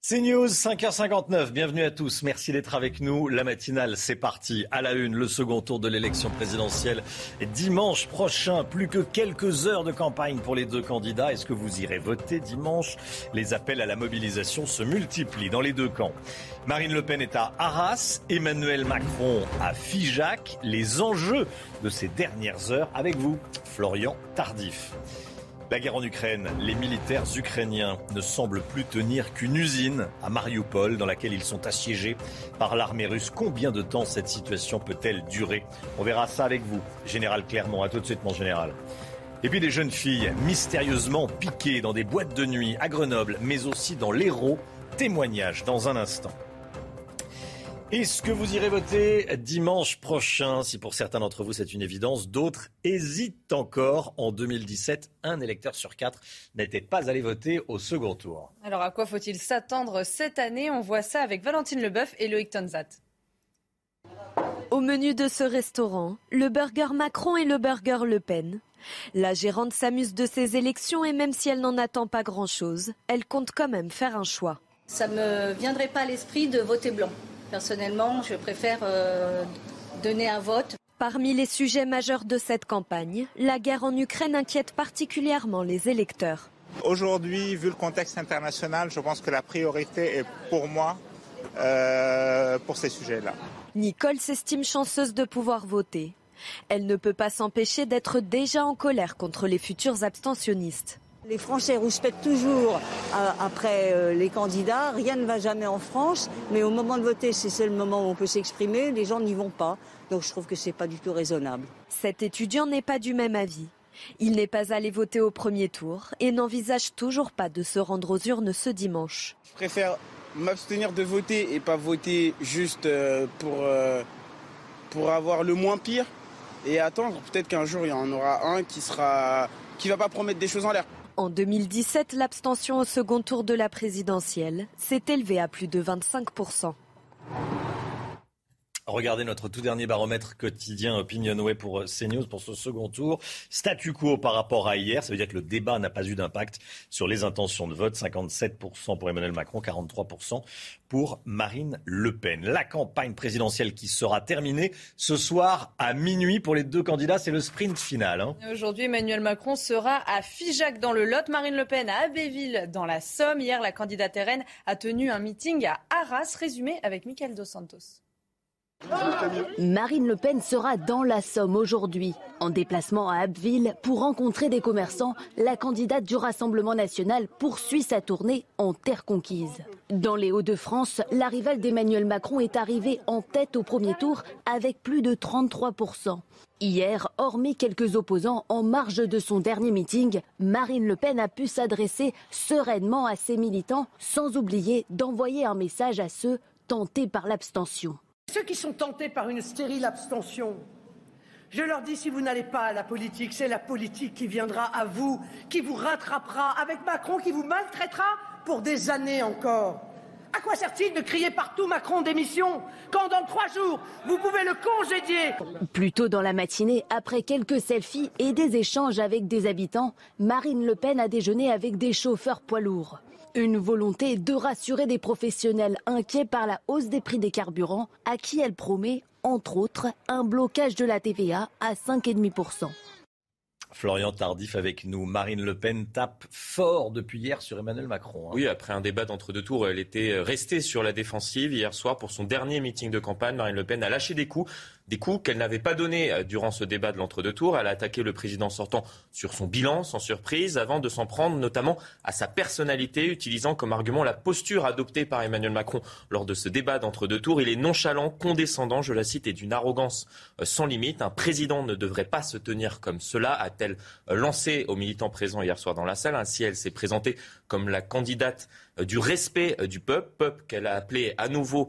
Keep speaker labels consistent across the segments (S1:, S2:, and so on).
S1: C'est News, 5h59. Bienvenue à tous. Merci d'être avec nous. La matinale, c'est parti. À la une, le second tour de l'élection présidentielle dimanche prochain. Plus que quelques heures de campagne pour les deux candidats. Est-ce que vous irez voter dimanche? Les appels à la mobilisation se multiplient dans les deux camps. Marine Le Pen est à Arras, Emmanuel Macron à Figeac. Les enjeux de ces dernières heures avec vous, Florian Tardif. La guerre en Ukraine, les militaires ukrainiens ne semblent plus tenir qu'une usine à Mariupol dans laquelle ils sont assiégés par l'armée russe. Combien de temps cette situation peut-elle durer? On verra ça avec vous, Général Clermont. À tout de suite, mon général. Et puis des jeunes filles mystérieusement piquées dans des boîtes de nuit à Grenoble, mais aussi dans l'Hérault. Témoignage dans un instant. Est-ce que vous irez voter dimanche prochain? Si pour certains d'entre vous c'est une évidence, d'autres hésitent encore. En 2017, un électeur sur quatre n'était pas allé voter au second tour.
S2: Alors à quoi faut-il s'attendre cette année? On voit ça avec Valentine Leboeuf et Loïc Tonzat.
S3: Au menu de ce restaurant, le burger Macron et le burger Le Pen. La gérante s'amuse de ces élections et même si elle n'en attend pas grand-chose, elle compte quand même faire un choix.
S4: Ça ne me viendrait pas à l'esprit de voter blanc. Personnellement, je préfère euh, donner un vote.
S3: Parmi les sujets majeurs de cette campagne, la guerre en Ukraine inquiète particulièrement les électeurs.
S5: Aujourd'hui, vu le contexte international, je pense que la priorité est pour moi euh, pour ces sujets-là.
S3: Nicole s'estime chanceuse de pouvoir voter. Elle ne peut pas s'empêcher d'être déjà en colère contre les futurs abstentionnistes.
S6: Les Français rouspètent toujours euh, après euh, les candidats. Rien ne va jamais en France. Mais au moment de voter, c'est le moment où on peut s'exprimer. Les gens n'y vont pas. Donc je trouve que ce n'est pas du tout raisonnable.
S3: Cet étudiant n'est pas du même avis. Il n'est pas allé voter au premier tour et n'envisage toujours pas de se rendre aux urnes ce dimanche.
S7: Je préfère m'abstenir de voter et pas voter juste euh, pour, pour avoir le moins pire et attendre peut-être qu'un jour il y en aura un qui sera qui va pas promettre des choses en l'air.
S3: En 2017, l'abstention au second tour de la présidentielle s'est élevée à plus de 25%.
S1: Regardez notre tout dernier baromètre quotidien Opinionway pour euh, CNews pour ce second tour. Statu quo par rapport à hier, ça veut dire que le débat n'a pas eu d'impact sur les intentions de vote. 57% pour Emmanuel Macron, 43% pour Marine Le Pen. La campagne présidentielle qui sera terminée ce soir à minuit pour les deux candidats, c'est le sprint final. Hein.
S2: Aujourd'hui, Emmanuel Macron sera à Figeac dans le Lot, Marine Le Pen à Abbeville dans la Somme. Hier, la candidate RN a tenu un meeting à Arras, résumé avec Michael Dos Santos.
S8: Marine Le Pen sera dans la Somme aujourd'hui. En déplacement à Abbeville pour rencontrer des commerçants, la candidate du Rassemblement national poursuit sa tournée en terre conquise. Dans les Hauts-de-France, la rivale d'Emmanuel Macron est arrivée en tête au premier tour avec plus de 33%. Hier, hormis quelques opposants en marge de son dernier meeting, Marine Le Pen a pu s'adresser sereinement à ses militants sans oublier d'envoyer un message à ceux tentés par l'abstention.
S9: Ceux qui sont tentés par une stérile abstention, je leur dis, si vous n'allez pas à la politique, c'est la politique qui viendra à vous, qui vous rattrapera, avec Macron qui vous maltraitera pour des années encore. À quoi sert-il de crier partout Macron démission quand dans trois jours, vous pouvez le congédier?
S8: Plus tôt dans la matinée, après quelques selfies et des échanges avec des habitants, Marine Le Pen a déjeuné avec des chauffeurs poids lourds. Une volonté de rassurer des professionnels inquiets par la hausse des prix des carburants, à qui elle promet, entre autres, un blocage de la TVA à 5,5%.
S1: Florian Tardif avec nous. Marine Le Pen tape fort depuis hier sur Emmanuel Macron.
S10: Hein. Oui, après un débat d'entre-deux tours, elle était restée sur la défensive. Hier soir, pour son dernier meeting de campagne, Marine Le Pen a lâché des coups des coups qu'elle n'avait pas donnés euh, durant ce débat de l'entre-deux tours. Elle a attaqué le président sortant sur son bilan, sans surprise, avant de s'en prendre notamment à sa personnalité, utilisant comme argument la posture adoptée par Emmanuel Macron lors de ce débat d'entre-deux tours. Il est nonchalant, condescendant, je la cite, et d'une arrogance euh, sans limite. Un président ne devrait pas se tenir comme cela, a-t-elle euh, lancé aux militants présents hier soir dans la salle. Ainsi, elle s'est présentée comme la candidate du respect du peuple, peuple qu'elle a appelé à nouveau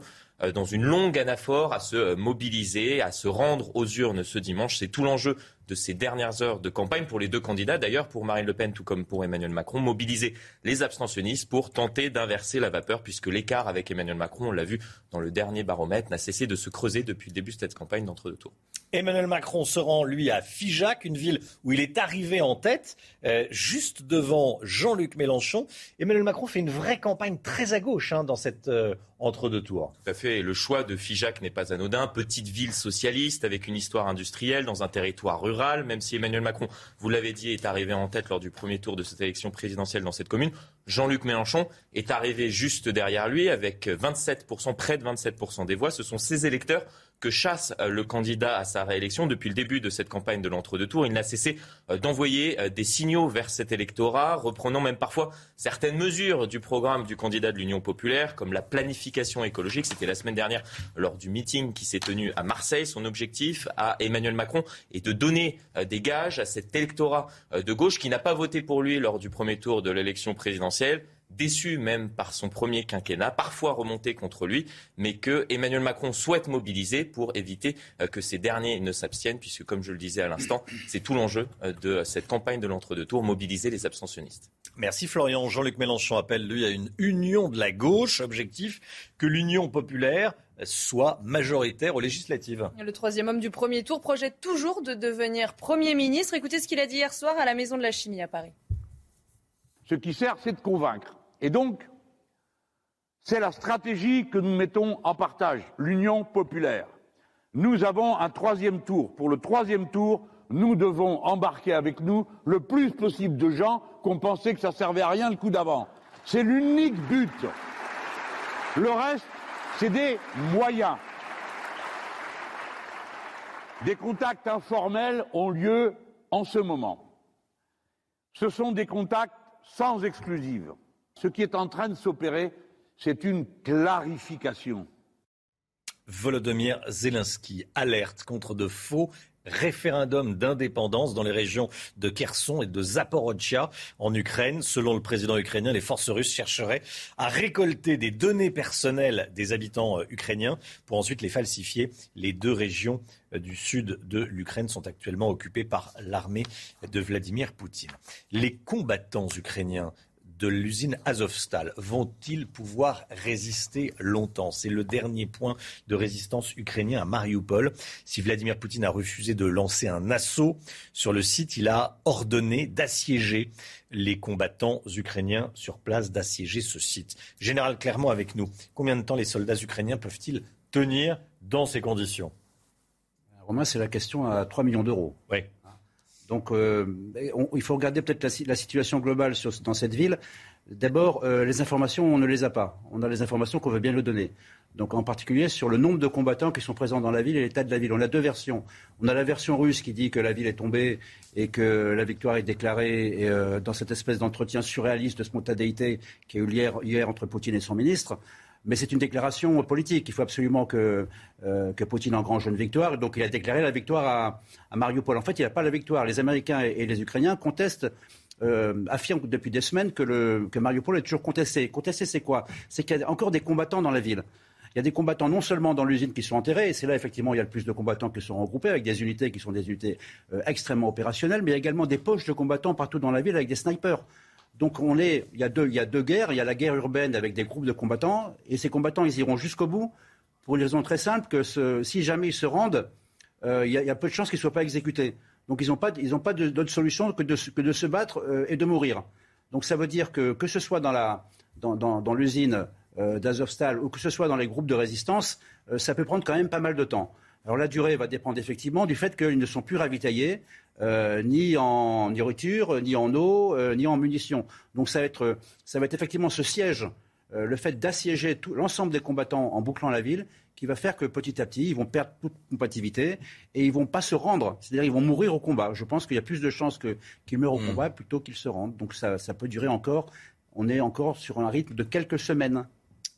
S10: dans une longue anaphore à se mobiliser, à se rendre aux urnes ce dimanche. C'est tout l'enjeu de ces dernières heures de campagne pour les deux candidats, d'ailleurs pour Marine Le Pen tout comme pour Emmanuel Macron, mobiliser les abstentionnistes pour tenter d'inverser la vapeur, puisque l'écart avec Emmanuel Macron, on l'a vu dans le dernier baromètre, n'a cessé de se creuser depuis le début de cette campagne d'entre-deux tours.
S1: Emmanuel Macron se rend, lui, à Figeac, une ville où il est arrivé en tête, euh, juste devant Jean-Luc Mélenchon. Emmanuel Macron fait une vraie campagne très à gauche hein, dans cette euh, entre-deux tours.
S10: Tout à fait. le choix de Figeac n'est pas anodin. Petite ville socialiste avec une histoire industrielle dans un territoire rural. Même si Emmanuel Macron, vous l'avez dit, est arrivé en tête lors du premier tour de cette élection présidentielle dans cette commune, Jean-Luc Mélenchon est arrivé juste derrière lui avec 27%, près de 27% des voix. Ce sont ses électeurs que chasse euh, le candidat à sa réélection depuis le début de cette campagne de l'entre-deux tours. Il n'a cessé euh, d'envoyer euh, des signaux vers cet électorat, reprenant même parfois certaines mesures du programme du candidat de l'Union populaire, comme la planification écologique. C'était la semaine dernière lors du meeting qui s'est tenu à Marseille. Son objectif à Emmanuel Macron est de donner des gages à cet électorat de gauche qui n'a pas voté pour lui lors du premier tour de l'élection présidentielle déçu même par son premier quinquennat, parfois remonté contre lui, mais que Emmanuel Macron souhaite mobiliser pour éviter euh, que ces derniers ne s'abstiennent, puisque comme je le disais à l'instant, c'est tout l'enjeu euh, de cette campagne de l'entre-deux tours, mobiliser les abstentionnistes.
S1: Merci Florian. Jean-Luc Mélenchon appelle lui à une union de la gauche, objectif que l'union populaire soit majoritaire aux législatives.
S2: Le troisième homme du premier tour projette toujours de devenir Premier ministre. Écoutez ce qu'il a dit hier soir à la Maison de la Chimie à Paris.
S11: Ce qui sert, c'est de convaincre. Et donc, c'est la stratégie que nous mettons en partage, l'Union populaire. Nous avons un troisième tour. Pour le troisième tour, nous devons embarquer avec nous le plus possible de gens qu'on pensait que ça servait à rien le coup d'avant. C'est l'unique but. Le reste, c'est des moyens. Des contacts informels ont lieu en ce moment. Ce sont des contacts sans exclusive. Ce qui est en train de s'opérer, c'est une clarification.
S1: Volodymyr Zelensky alerte contre de faux référendums d'indépendance dans les régions de Kherson et de Zaporizhia en Ukraine. Selon le président ukrainien, les forces russes chercheraient à récolter des données personnelles des habitants euh, ukrainiens pour ensuite les falsifier. Les deux régions euh, du sud de l'Ukraine sont actuellement occupées par l'armée de Vladimir Poutine. Les combattants ukrainiens de l'usine Azovstal vont-ils pouvoir résister longtemps? C'est le dernier point de résistance ukrainien à Mariupol. Si Vladimir Poutine a refusé de lancer un assaut sur le site, il a ordonné d'assiéger les combattants ukrainiens sur place, d'assiéger ce site. Général Clermont avec nous. Combien de temps les soldats ukrainiens peuvent-ils tenir dans ces conditions?
S12: Romain, c'est la question à 3 millions d'euros.
S1: Oui.
S12: Donc euh, il faut regarder peut-être la, situation globale dans cette ville. D'abord, euh, les informations, on ne les a pas. On a les informations qu'on veut bien le donner. Donc en particulier sur le nombre de combattants qui sont présents dans la ville et l'état de la ville. On a deux versions. On a la version russe qui dit que la ville est tombée et que la victoire est déclarée euh, dans cette espèce d'entretien surréaliste de spontanéité qui a eu hier, hier entre Poutine et son ministre. Mais c'est une déclaration politique. Il faut absolument que, euh, que Poutine engrange une victoire. Donc il a déclaré la victoire à, à Mariupol. En fait, il n'a pas la victoire. Les Américains et, les Ukrainiens contestent euh, affirment depuis des semaines que, le, que Mariupol est toujours contesté. Contesté, c'est quoi? C'est qu'il y a encore des combattants dans la ville. Il y a des combattants non seulement dans l'usine qui sont enterrés, et c'est là effectivement il y a le plus de combattants qui sont regroupés avec des unités qui sont des unités euh, extrêmement opérationnelles, mais il y a également des poches de combattants partout dans la ville avec des snipers. Donc on est, il y, a deux, il y a deux guerres. Il y a la guerre urbaine avec des groupes de combattants, et ces combattants, ils iront jusqu'au bout pour une raison très simple que si jamais ils se rendent, euh, il, y a, peu de chances qu'ils ne soient pas exécutés. Donc ils n'ont pas, pas d'autre solution que de, se battre euh, et de mourir. Donc ça veut dire que que ce soit dans, dans, dans l'usine euh, d'Azovstal ou que ce soit dans les groupes de résistance, ça peut prendre quand même pas mal de temps. Alors la durée va dépendre effectivement du fait qu'ils ne sont plus ravitaillés, euh, ni en nourriture, ni en eau, euh, ni en munitions. Donc ça va être, ça va être effectivement ce siège, euh, le fait d'assiéger l'ensemble des combattants en bouclant la ville, qui va faire que petit à petit, ils vont perdre toute compatibilité et ils vont pas se rendre. C'est-à-dire ils vont mourir au combat. Je pense qu'il y a plus de chances qu'ils meurent au mmh. combat plutôt qu'ils se rendent. Donc ça, ça peut durer encore. On est encore sur un rythme de quelques semaines.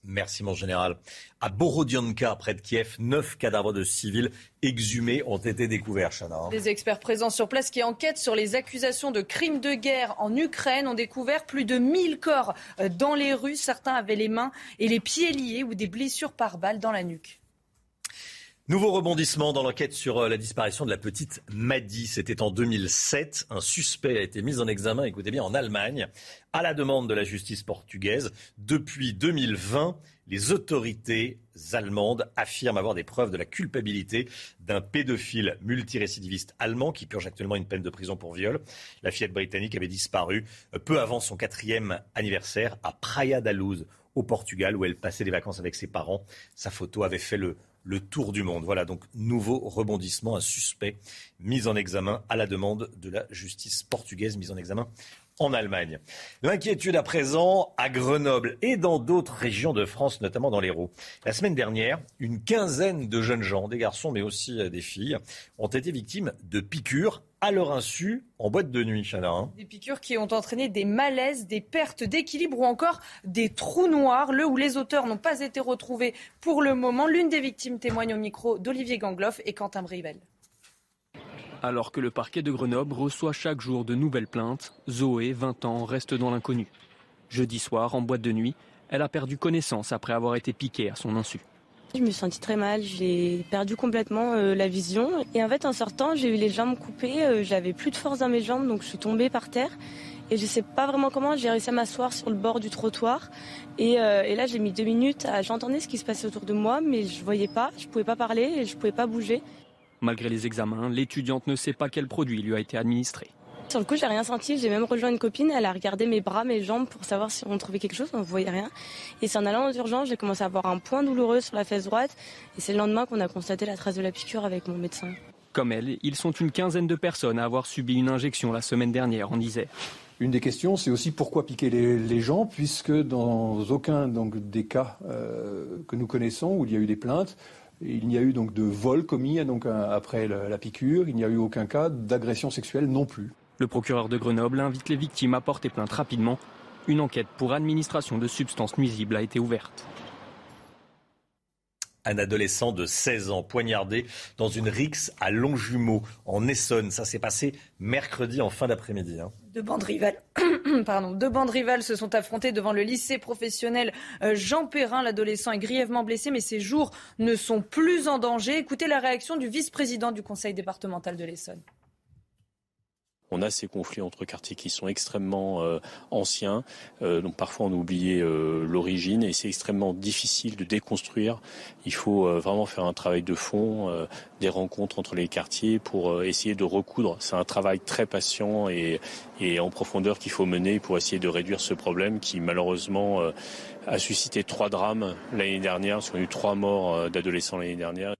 S1: Merci mon général. À Borodionka, près de Kiev, neuf cadavres de civils exhumés ont été découverts, Chana.
S2: Les experts présents sur place qui enquêtent sur les accusations de crimes de guerre en Ukraine ont découvert plus de 1000 corps euh, dans les rues. Certains avaient les mains et les pieds liés ou des blessures par balles dans la nuque.
S1: Nouveau rebondissement dans l'enquête sur euh, la disparition de la petite Maddy. C'était en 2007. Un suspect a été mis en examen, écoutez bien, en Allemagne, à la demande de la justice portugaise. Depuis 2020, les autorités allemandes affirment avoir des preuves de la culpabilité d'un pédophile multirécidiviste allemand qui purge actuellement une peine de prison pour viol. La fillette britannique avait disparu euh, peu avant son quatrième anniversaire à Praia da Luz, au Portugal, où elle passait des vacances avec ses parents. Sa photo avait fait le le tour du monde. Voilà donc nouveau rebondissement, un suspect mis en examen à la demande de la justice portugaise, mis en examen en Allemagne. L'inquiétude à présent à Grenoble et dans d'autres régions de France, notamment dans l'Hérault. La semaine dernière, une quinzaine de jeunes gens, des garçons mais aussi euh, des filles, ont été victimes de piqûres à leur insu en boîte de nuit, Chana. Hein.
S2: Des piqûres qui ont entraîné des malaises, des pertes d'équilibre ou encore des trous noirs, le où les auteurs n'ont pas été retrouvés pour le moment. L'une des victimes témoigne au micro d'Olivier Gangloff et Quentin Brivel.
S13: Alors que le parquet de Grenoble reçoit chaque jour de nouvelles plaintes, Zoé, 20 ans, reste dans l'inconnu. Jeudi soir, en boîte de nuit, elle a perdu connaissance après avoir été piquée à son insu.
S14: Je me suis sentie très mal, j'ai perdu complètement euh, la vision. Et en fait, en sortant, j'ai eu les jambes coupées, euh, j'avais plus de force dans mes jambes, donc je suis tombée par terre. Et je sais pas vraiment comment, j'ai réussi à m'asseoir sur le bord du trottoir. Et, euh, et là, j'ai mis deux minutes, j'entendais ce qui se passait autour de moi, mais je voyais pas, je pouvais pas parler et je pouvais pas bouger.
S13: Malgré les examens, l'étudiante ne sait pas quel produit lui a été administré.
S14: Sur le coup, j'ai rien senti. J'ai même rejoint une copine. Elle a regardé mes bras, mes jambes pour savoir si on trouvait quelque chose. On ne voyait rien. Et c'est en allant aux urgences, j'ai commencé à avoir un point douloureux sur la fesse droite. Et c'est le lendemain qu'on a constaté la trace de la piqûre avec mon médecin.
S13: Comme elle, ils sont une quinzaine de personnes à avoir subi une injection la semaine dernière en Isère.
S11: Une des questions, c'est aussi pourquoi piquer les, gens, puisque dans aucun donc, des cas euh, que nous connaissons où il y a eu des plaintes, il n'y a eu donc de vol commis donc, après la piqûre, il n'y a eu aucun cas d'agression sexuelle non plus.
S13: Le procureur de Grenoble invite les victimes à porter plainte rapidement. Une enquête pour administration de substances nuisibles a été ouverte.
S1: Un adolescent de 16 ans poignardé dans une rixe à Longjumeau, en Essonne. Ça s'est passé mercredi en fin d'après-midi. Hein.
S2: Deux bandes rivales. Pardon, deux bandes rivales se sont affrontées devant le lycée professionnel euh, Jean Perrin. L'adolescent est grièvement blessé, mais ses jours ne sont plus en danger. Écoutez la réaction du vice-président du conseil départemental de l'Essonne
S15: on a ces conflits entre quartiers qui sont extrêmement euh, anciens, euh, donc parfois on oublie euh, l'origine et c'est extrêmement difficile de déconstruire. Il faut vraiment faire un travail de fond, des rencontres entre les quartiers pour essayer de recoudre. C'est un travail très patient et, et en profondeur qu'il faut mener pour essayer de réduire ce problème qui malheureusement a suscité trois drames l'année dernière, parce qu'on a eu trois morts d'adolescents l'année dernière.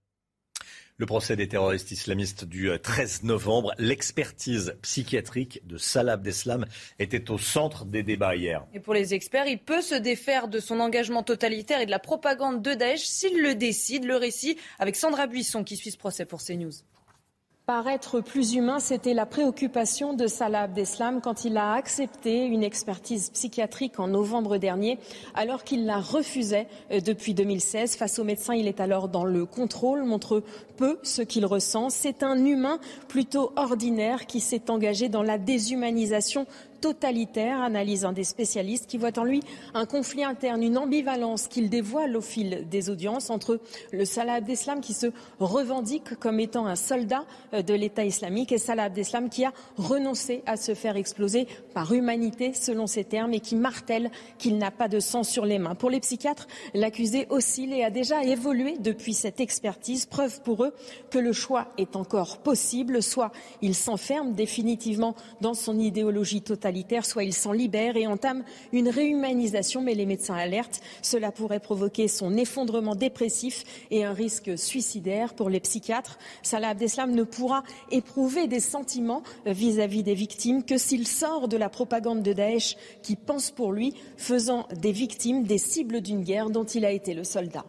S1: Le procès des terroristes islamistes du 13 euh, novembre, l'expertise psychiatrique de Salah Abdeslam était au centre des débats hier.
S2: Et pour les experts, il peut se défaire de son engagement totalitaire et de la propagande de Daesh s'il le décide. Le récit avec Sandra Buisson qui suit ce procès pour CNews.
S16: Paraître plus humain, c'était la préoccupation de Salah Abdeslam quand il a accepté une expertise psychiatrique en novembre dernier, alors qu'il la refusait euh, depuis 2016. Face au médecin, il est alors dans le contrôle, montre peu ce qu'il ressent. C'est un humain plutôt ordinaire qui s'est engagé dans la déshumanisation totalitaire, analyse un des spécialistes, qui voit en lui un conflit interne, une ambivalence qu'il dévoile au fil des audiences entre le Salah Abdeslam qui se revendique comme étant un soldat euh, de l'État islamique et Salah Abdeslam qui a renoncé à se faire exploser par humanité, selon ses termes, et qui martèle qu'il n'a pas de sang sur les mains. Pour les psychiatres, l'accusé oscille et a déjà évolué depuis cette expertise, preuve pour eux que le choix est encore possible, soit il s'enferme définitivement dans son idéologie totalitaire soit il s'en libère et entame une réhumanisation, mais les médecins alertent. Cela pourrait provoquer son effondrement dépressif et un risque suicidaire pour les psychiatres. Salah Abdeslam ne pourra éprouver des sentiments vis-à-vis des victimes que s'il sort de la propagande de Daesh qui pense pour lui, faisant des victimes des cibles d'une guerre dont il a été le soldat.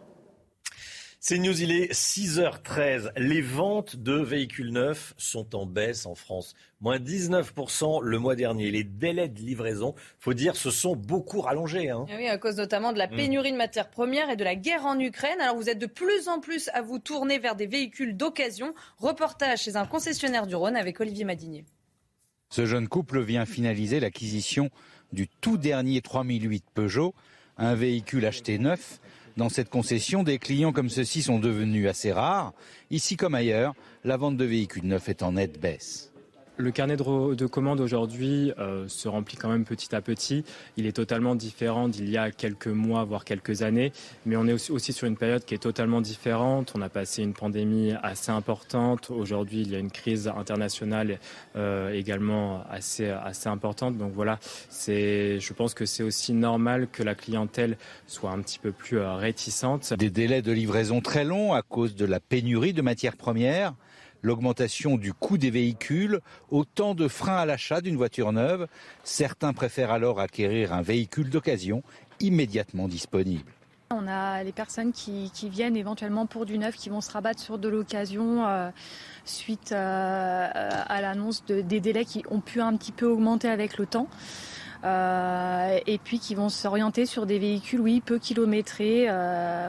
S1: C'est News, il est 6h13. Les ventes de véhicules neufs sont en baisse en France. Moins 19% le mois dernier. Les délais de livraison, faut dire, se sont beaucoup rallongés. Hein.
S2: Eh oui, à cause notamment de la mm. pénurie de matières premières et de la guerre en Ukraine. Alors vous êtes de plus en plus à vous tourner vers des véhicules d'occasion. Reportage chez un concessionnaire du Rhône avec Olivier Madinier.
S17: Ce jeune couple vient finaliser l'acquisition du tout dernier 3008 Peugeot, un véhicule acheté neuf Dans cette concession, des clients comme ceux-ci sont devenus assez rares. Ici comme ailleurs, la vente de véhicules neufs est en nette baisse.
S18: Le carnet de, de commandes aujourd'hui euh, se remplit quand même petit à petit. Il est totalement différent d'il y a quelques mois, voire quelques années. Mais on est aussi, aussi, sur une période qui est totalement différente. On a passé une pandémie assez importante. Aujourd'hui, il y a une crise internationale euh, également assez, assez importante. Donc voilà, c'est, je pense que c'est aussi normal que la clientèle soit un petit peu plus euh, réticente.
S17: Des délais de livraison très longs à cause de la pénurie de matières premières l'augmentation du coût des véhicules, autant de freins à l'achat d'une voiture neuve. Certains préfèrent alors acquérir un véhicule d'occasion immédiatement disponible.
S19: On a les personnes qui, viennent éventuellement pour du neuf, qui vont se rabattre sur de l'occasion euh, suite euh, à l'annonce de, des délais qui ont pu un petit peu augmenter avec le temps. Euh, et puis qui vont s'orienter sur des véhicules, oui, peu kilométrés,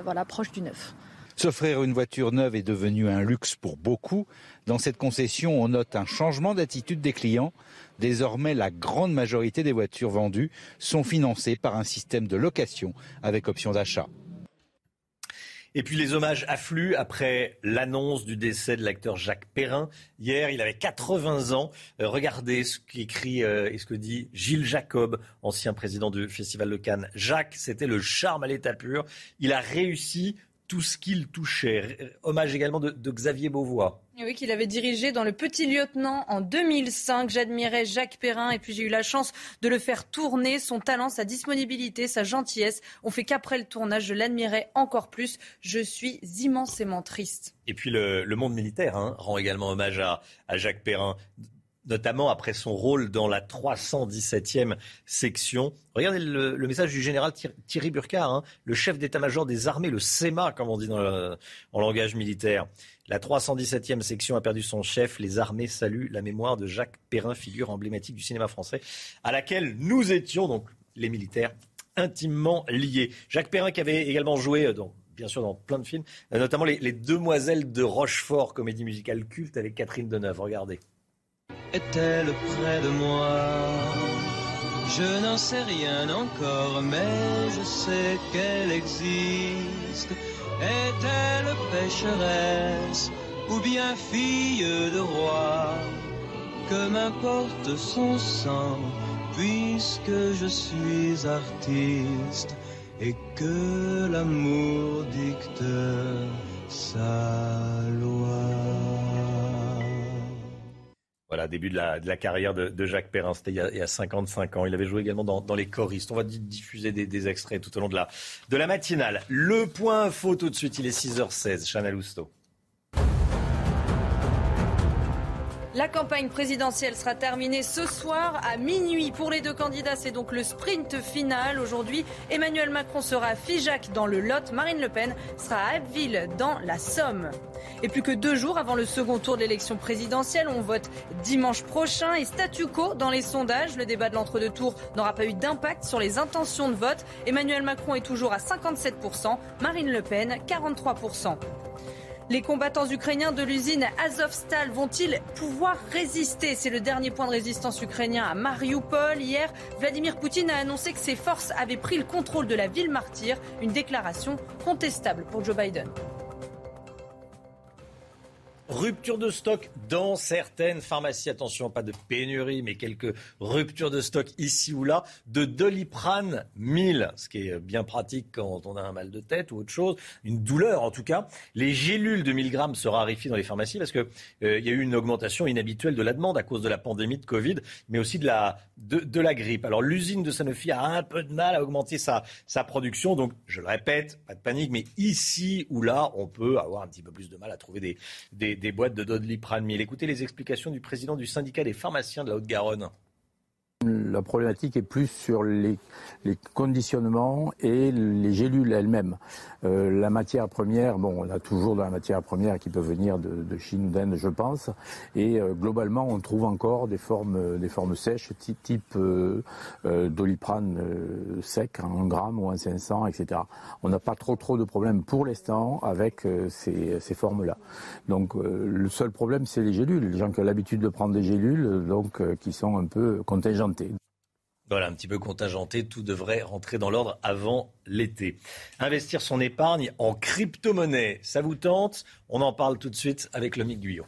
S19: voilà, proches du neuf.
S17: S'offrir une voiture neuve est devenu un luxe pour beaucoup. Dans cette concession, on note un changement d'attitude des clients. Désormais, la grande majorité des voitures vendues sont financées par un système de location avec option d'achat.
S1: Et puis les hommages affluent après l'annonce du décès de l'acteur Jacques Perrin. Hier, il avait 80 ans. Euh, regardez ce qu'écrit euh, et ce que dit Gilles Jacob, ancien président du Festival de Cannes. Jacques, c'était le charme à l'état pur. Il a réussi tout ce qu'il touchait. Hommage également de, de Xavier Beauvois.
S2: Oui, qu'il avait dirigé dans Le Petit Lieutenant en 2005. J'admirais Jacques Perrin et puis j'ai eu la chance de le faire tourner. Son talent, sa disponibilité, sa gentillesse ont fait qu'après le tournage, je l'admirais encore plus. Je suis immensément triste.
S1: Et puis le, le monde militaire hein, rend également hommage à, à Jacques Perrin notamment après son rôle dans la 317e section. Regardez le, message du général Thierry Burkhardt, hein, le chef d'état-major des armées, le SEMA, comme on dit en langage militaire. La 317e section a perdu son chef. Les armées saluent la mémoire de Jacques Perrin, figure emblématique du cinéma français, à laquelle nous étions, donc les militaires, intimement liés. Jacques Perrin qui avait également joué dans bien sûr dans plein de films, notamment les, les Demoiselles de Rochefort, comédie musicale culte avec Catherine Deneuve. Regardez
S20: est-elle près de moi? Je n'en sais rien encore, mais je sais qu'elle existe. Est-elle pécheresse ou bien fille de roi? Que m'importe son sang, puisque je suis artiste et que l'amour dicte sa loi.
S1: Voilà, début de la, de la carrière de, de, Jacques Perrin, c'était il, il, y a 55 ans. Il avait joué également dans, dans les choristes. On va diffuser des, des, extraits tout au long de la, de la matinale. Le point info tout de suite, il est 6h16. Chanel Housteau.
S2: La campagne présidentielle sera terminée ce soir à minuit. Pour les deux candidats, c'est donc le sprint final. Aujourd'hui, Emmanuel Macron sera à Figeac dans le Lot. Marine Le Pen sera à Abbeville dans la Somme. Et plus que deux jours avant le second tour de l'élection présidentielle, on vote dimanche prochain et statu quo dans les sondages. Le débat de l'entre-deux tours n'aura pas eu d'impact sur les intentions de vote. Emmanuel Macron est toujours à 57%, Marine Le Pen 43%. Les combattants ukrainiens de l'usine Azovstal vont-ils pouvoir résister? C'est le dernier point de résistance ukrainien à Mariupol. Hier, Vladimir Poutine a annoncé que ses forces avaient pris le contrôle de la ville martyre, une déclaration contestable pour Joe Biden.
S1: Rupture de stock dans certaines pharmacies. Attention, pas de pénurie, mais quelques ruptures de stock ici ou là de Doliprane 1000, ce qui est bien pratique quand on a un mal de tête ou autre chose, une douleur en tout cas. Les gélules de 1000 grammes se raréfient dans les pharmacies parce qu'il euh, y a eu une augmentation inhabituelle de la demande à cause de la pandémie de Covid, mais aussi de la, de, la grippe. Alors l'usine de Sanofi a un peu de mal à augmenter sa, sa production, donc je le répète, pas de panique, mais ici ou là, on peut avoir un petit peu plus de mal à trouver des, des des, boîtes de Doliprane 1000. Écoutez les explications du président du syndicat des pharmaciens de la Haute-Garonne.
S21: La problématique est plus sur les, conditionnements et les gélules elles-mêmes. Euh, la matière première, bon, on a toujours de la matière première qui peut venir de, de Chine, d'Inde, je pense. Et euh, globalement, on trouve encore des formes, formes sèches, type, type euh, euh doliprane euh, sec, en gramme ou en 500, etc. On n'a pas trop trop de problèmes pour l'instant avec euh, ces, ces formes-là. Donc le seul problème, c'est les gélules. Les gens qui ont l'habitude de prendre des gélules, donc qui sont un peu
S1: Voilà, un petit peu contingenté, tout devrait rentrer dans l'ordre avant l'été. Investir son épargne en crypto-monnaie, ça vous tente? On en parle tout de suite avec Lomique Guyot.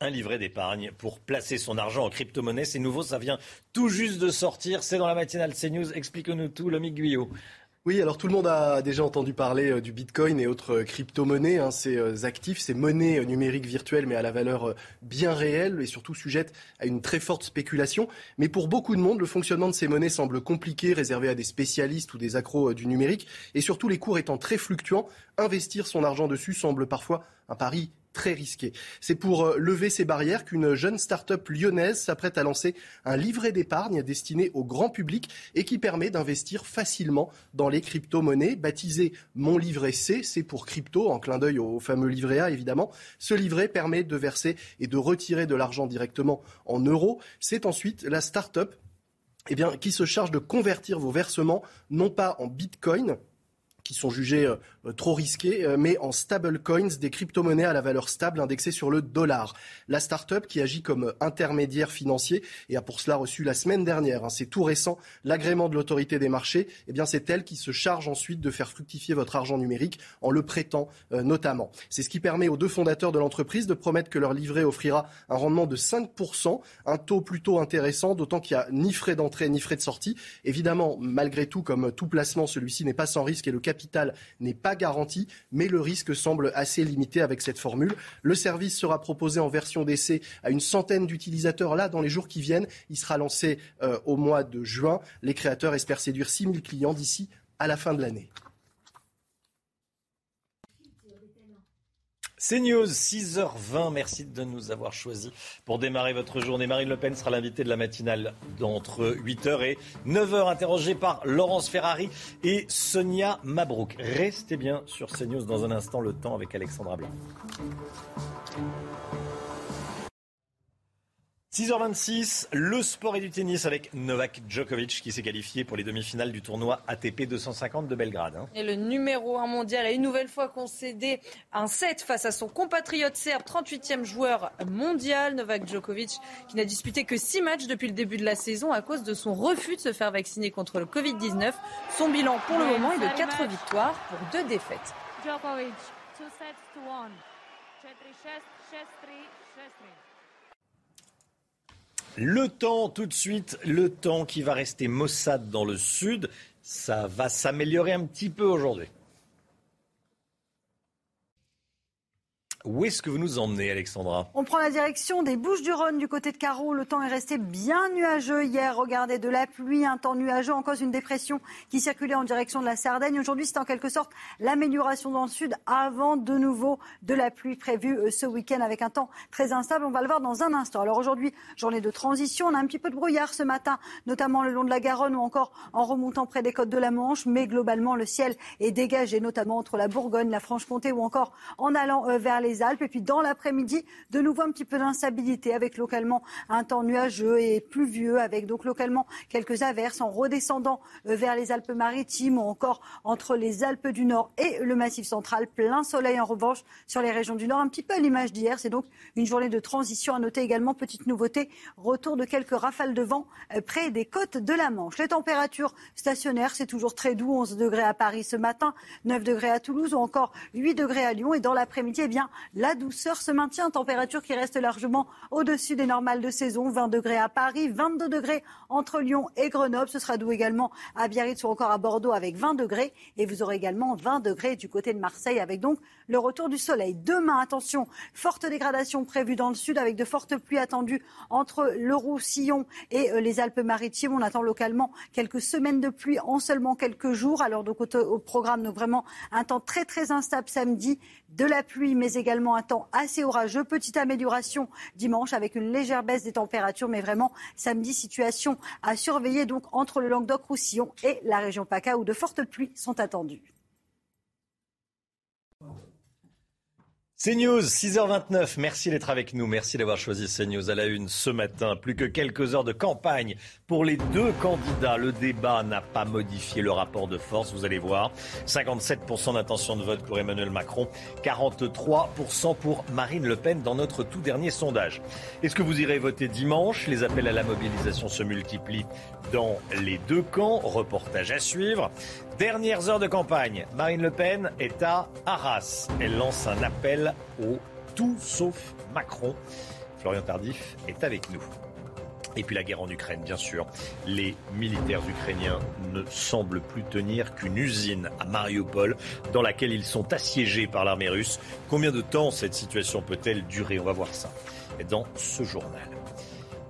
S1: un livret d'épargne pour placer son argent en crypto-monnaie. C'est nouveau, ça vient tout juste de sortir. C'est dans la matinale CNews. Explique-nous tout, Lomique Guyot.
S22: Oui, alors tout le monde a déjà entendu parler euh, du Bitcoin et autres euh, crypto-monnaies, hein, ces euh, actifs, ces monnaies numériques virtuelles, mais à la valeur bien réelle et surtout sujettes à une très forte spéculation. Mais pour beaucoup de monde, le fonctionnement de ces monnaies semble compliqué, réservé à des spécialistes ou des accros du numérique. Et surtout, les cours étant très fluctuants, investir son argent dessus semble parfois un pari très risqué. C'est pour euh, lever ces barrières qu'une jeune start-up lyonnaise s'apprête à lancer un livret d'épargne destiné au grand public et qui permet d'investir facilement dans les crypto-monnaies. Baptisé Mon livret C, c'est pour crypto, en clin d'œil au fameux livret A évidemment. Ce livret permet de verser et de retirer de l'argent directement en euros. C'est ensuite la start-up eh qui se charge de convertir vos versements non pas en bitcoin, qui sont jugés euh, trop risqués, euh, mais en stablecoins, des crypto-monnaies à la valeur stable indexées sur le dollar. La start-up qui agit comme intermédiaire financier et a pour cela reçu la semaine dernière, hein, c'est tout récent, l'agrément de l'autorité des marchés, eh bien c'est elle qui se charge ensuite de faire fructifier votre argent numérique en le prêtant notamment. C'est ce qui permet aux deux fondateurs de l'entreprise de promettre que leur livret offrira un rendement de 5%, un taux plutôt intéressant, d'autant qu'il n'y a ni frais d'entrée ni frais de sortie. Évidemment, malgré tout, comme tout placement, celui-ci n'est pas sans risque et le capital n'est pas garanti, mais le risque semble assez limité avec cette formule. Le service sera proposé en version d'essai à une centaine d'utilisateurs là dans les jours qui viennent. Il sera lancé euh, au mois de juin. Les créateurs espèrent séduire 6000 clients d'ici à la fin de l'année.
S1: C'est News, 6h20. Merci de nous avoir choisis pour démarrer votre journée. Marine Le Pen sera l'invitée de la matinale d'entre 8h et 9h, interrogée par Laurence Ferrari et Sonia Mabrouk. Restez bien sur CNews dans un instant, le temps avec Alexandra Blanc. 6h26, le sport et du tennis avec Novak Djokovic qui s'est qualifié pour les demi-finales du tournoi ATP 250 de Belgrade. Hein.
S2: Et le numéro 1 mondial a une nouvelle fois concédé un set face à son compatriote serbe, 38e joueur mondial, Novak Djokovic, qui n'a disputé que 6 matchs depuis le début de la saison à cause de son refus de se faire vacciner contre le Covid-19. Son bilan pour le moment est de 4 victoires pour 2 défaites. Djokovic, sets to
S1: Le temps, tout de suite, le temps qui va rester maussade dans le sud, ça va s'améliorer un petit peu aujourd'hui. Où est-ce que vous nous emmenez, Alexandra
S23: On prend la direction des Bouches-du-Rhône du côté de Carreau. Le temps est resté bien nuageux hier. Regardez, de la pluie, un temps nuageux en cause d'une dépression qui circulait en direction de la Sardaigne. Aujourd'hui, c'est en quelque sorte l'amélioration dans le sud avant de nouveau de la pluie prévue euh, ce week-end avec un temps très instable. On va le voir dans un instant. Alors aujourd'hui, journée de transition. On a un petit peu de brouillard ce matin, notamment le long de la Garonne ou encore en remontant près des côtes de la Manche. Mais globalement, le ciel est dégagé, notamment entre la Bourgogne, la Franche-Comté ou encore en allant euh, vers les Alpes. Et puis dans l'après-midi, de nouveau un petit peu d'instabilité avec localement un temps nuageux et pluvieux, avec donc localement quelques averses en redescendant euh, vers les Alpes-Maritimes ou encore entre les Alpes du Nord et le Massif central. Plein soleil en revanche sur les régions du Nord, un petit peu à l'image d'hier. C'est donc une journée de transition. À noter également, petite nouveauté, retour de quelques rafales de vent euh, près des côtes de la Manche. Les températures stationnaires, c'est toujours très doux. 11 degrés à Paris ce matin, 9 degrés à Toulouse ou encore 8 degrés à Lyon. Et dans l'après-midi, eh bien, la douceur se maintient, température qui reste largement au-dessus des normales de saison. 20 degrés à Paris, 22 degrés entre Lyon et Grenoble. Ce sera doux également à Biarritz ou encore à Bordeaux avec 20 degrés. Et vous aurez également 20 degrés du côté de Marseille avec donc le retour du soleil. Demain, attention, forte dégradation prévue dans le sud avec de fortes pluies attendues entre le Roussillon et euh, les Alpes-Maritimes. On attend localement quelques semaines de pluie en seulement quelques jours. Alors donc au, programme, vraiment un temps très très instable samedi, de la pluie mais également un temps assez orageux. Petite amélioration dimanche avec une légère baisse des températures, mais vraiment samedi, situation à surveiller entre le Languedoc-Roussillon et la région PACA où de fortes pluies sont attendues.
S1: CNews, 6h29. Merci d'être avec nous. Merci d'avoir choisi CNews à la une ce matin. Plus que quelques heures de campagne pour les deux candidats. Le débat n'a pas modifié le rapport de force, vous allez voir. 57% d'intention de vote pour Emmanuel Macron, 43% pour Marine Le Pen dans notre tout dernier sondage. Est-ce que vous irez voter dimanche? Les appels à la mobilisation se multiplient dans les deux camps. Reportage à suivre. Dernières heures de campagne. Marine Le Pen est à Arras. Elle lance un appel au tout sauf Macron. Florian Tardif est avec nous. Et puis la guerre en Ukraine, bien sûr. Les militaires ukrainiens ne semblent plus tenir qu'une usine à Mariupol dans laquelle ils sont assiégés par l'armée russe. Combien de temps cette situation peut-elle durer? On va voir ça dans ce journal.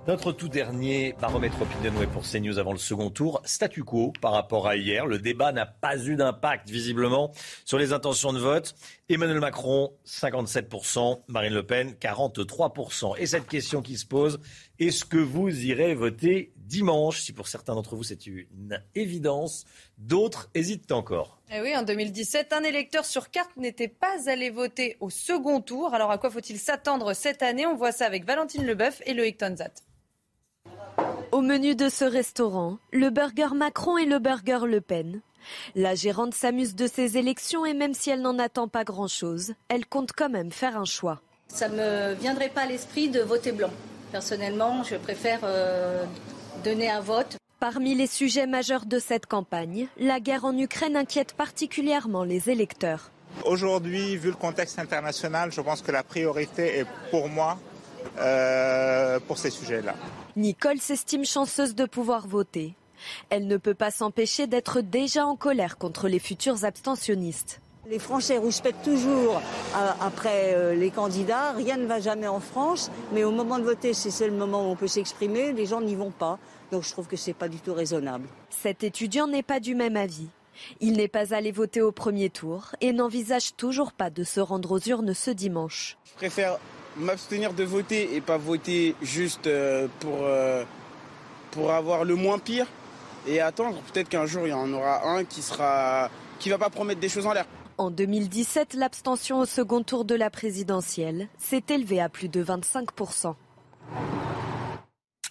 S1: Notre tout dernier baromètre Opinionway pour CNews avant le second tour, statu quo par rapport à hier. Le débat n'a pas eu d'impact visiblement sur les intentions de vote. Emmanuel Macron, 57%, Marine Le Pen, 43%. Et cette question qui se pose, est-ce que vous irez voter dimanche? Si pour certains d'entre vous c'est une évidence, d'autres hésitent encore.
S2: Eh oui, en 2017, un électeur sur carte n'était pas allé voter au second tour. Alors à quoi faut-il s'attendre cette année? On voit ça avec Valentine Leboeuf et Loïc Tonzat.
S3: Au menu de ce restaurant, le burger Macron et le burger Le Pen. La gérante s'amuse de ces élections et même si elle n'en attend pas grand-chose, elle compte quand même faire un choix.
S24: Ça ne me viendrait pas à l'esprit de voter blanc. Personnellement, je préfère euh, donner un vote.
S3: Parmi les sujets majeurs de cette campagne, la guerre en Ukraine inquiète particulièrement les électeurs.
S25: Aujourd'hui, vu le contexte international, je pense que la priorité est pour moi euh, pour ces sujets-là.
S3: Nicole s'estime chanceuse de pouvoir voter. Elle ne peut pas s'empêcher d'être déjà en colère contre les futurs abstentionnistes.
S6: Les Français rouspètent toujours euh, après euh, les candidats. Rien ne va jamais en France. Mais au moment de voter, c'est le moment où on peut s'exprimer. Les gens n'y vont pas. Donc je trouve que ce n'est pas du tout raisonnable.
S3: Cet étudiant n'est pas du même avis. Il n'est pas allé voter au premier tour et n'envisage toujours pas de se rendre aux urnes ce dimanche.
S9: Je préfère m'abstenir de voter et pas voter juste euh, pour, euh, pour avoir le moins pire et attendre peut-être qu'un jour il y en aura un qui sera qui va pas promettre des choses en l'air.
S3: En 2017, l'abstention au second tour de la présidentielle s'est élevée à plus de 25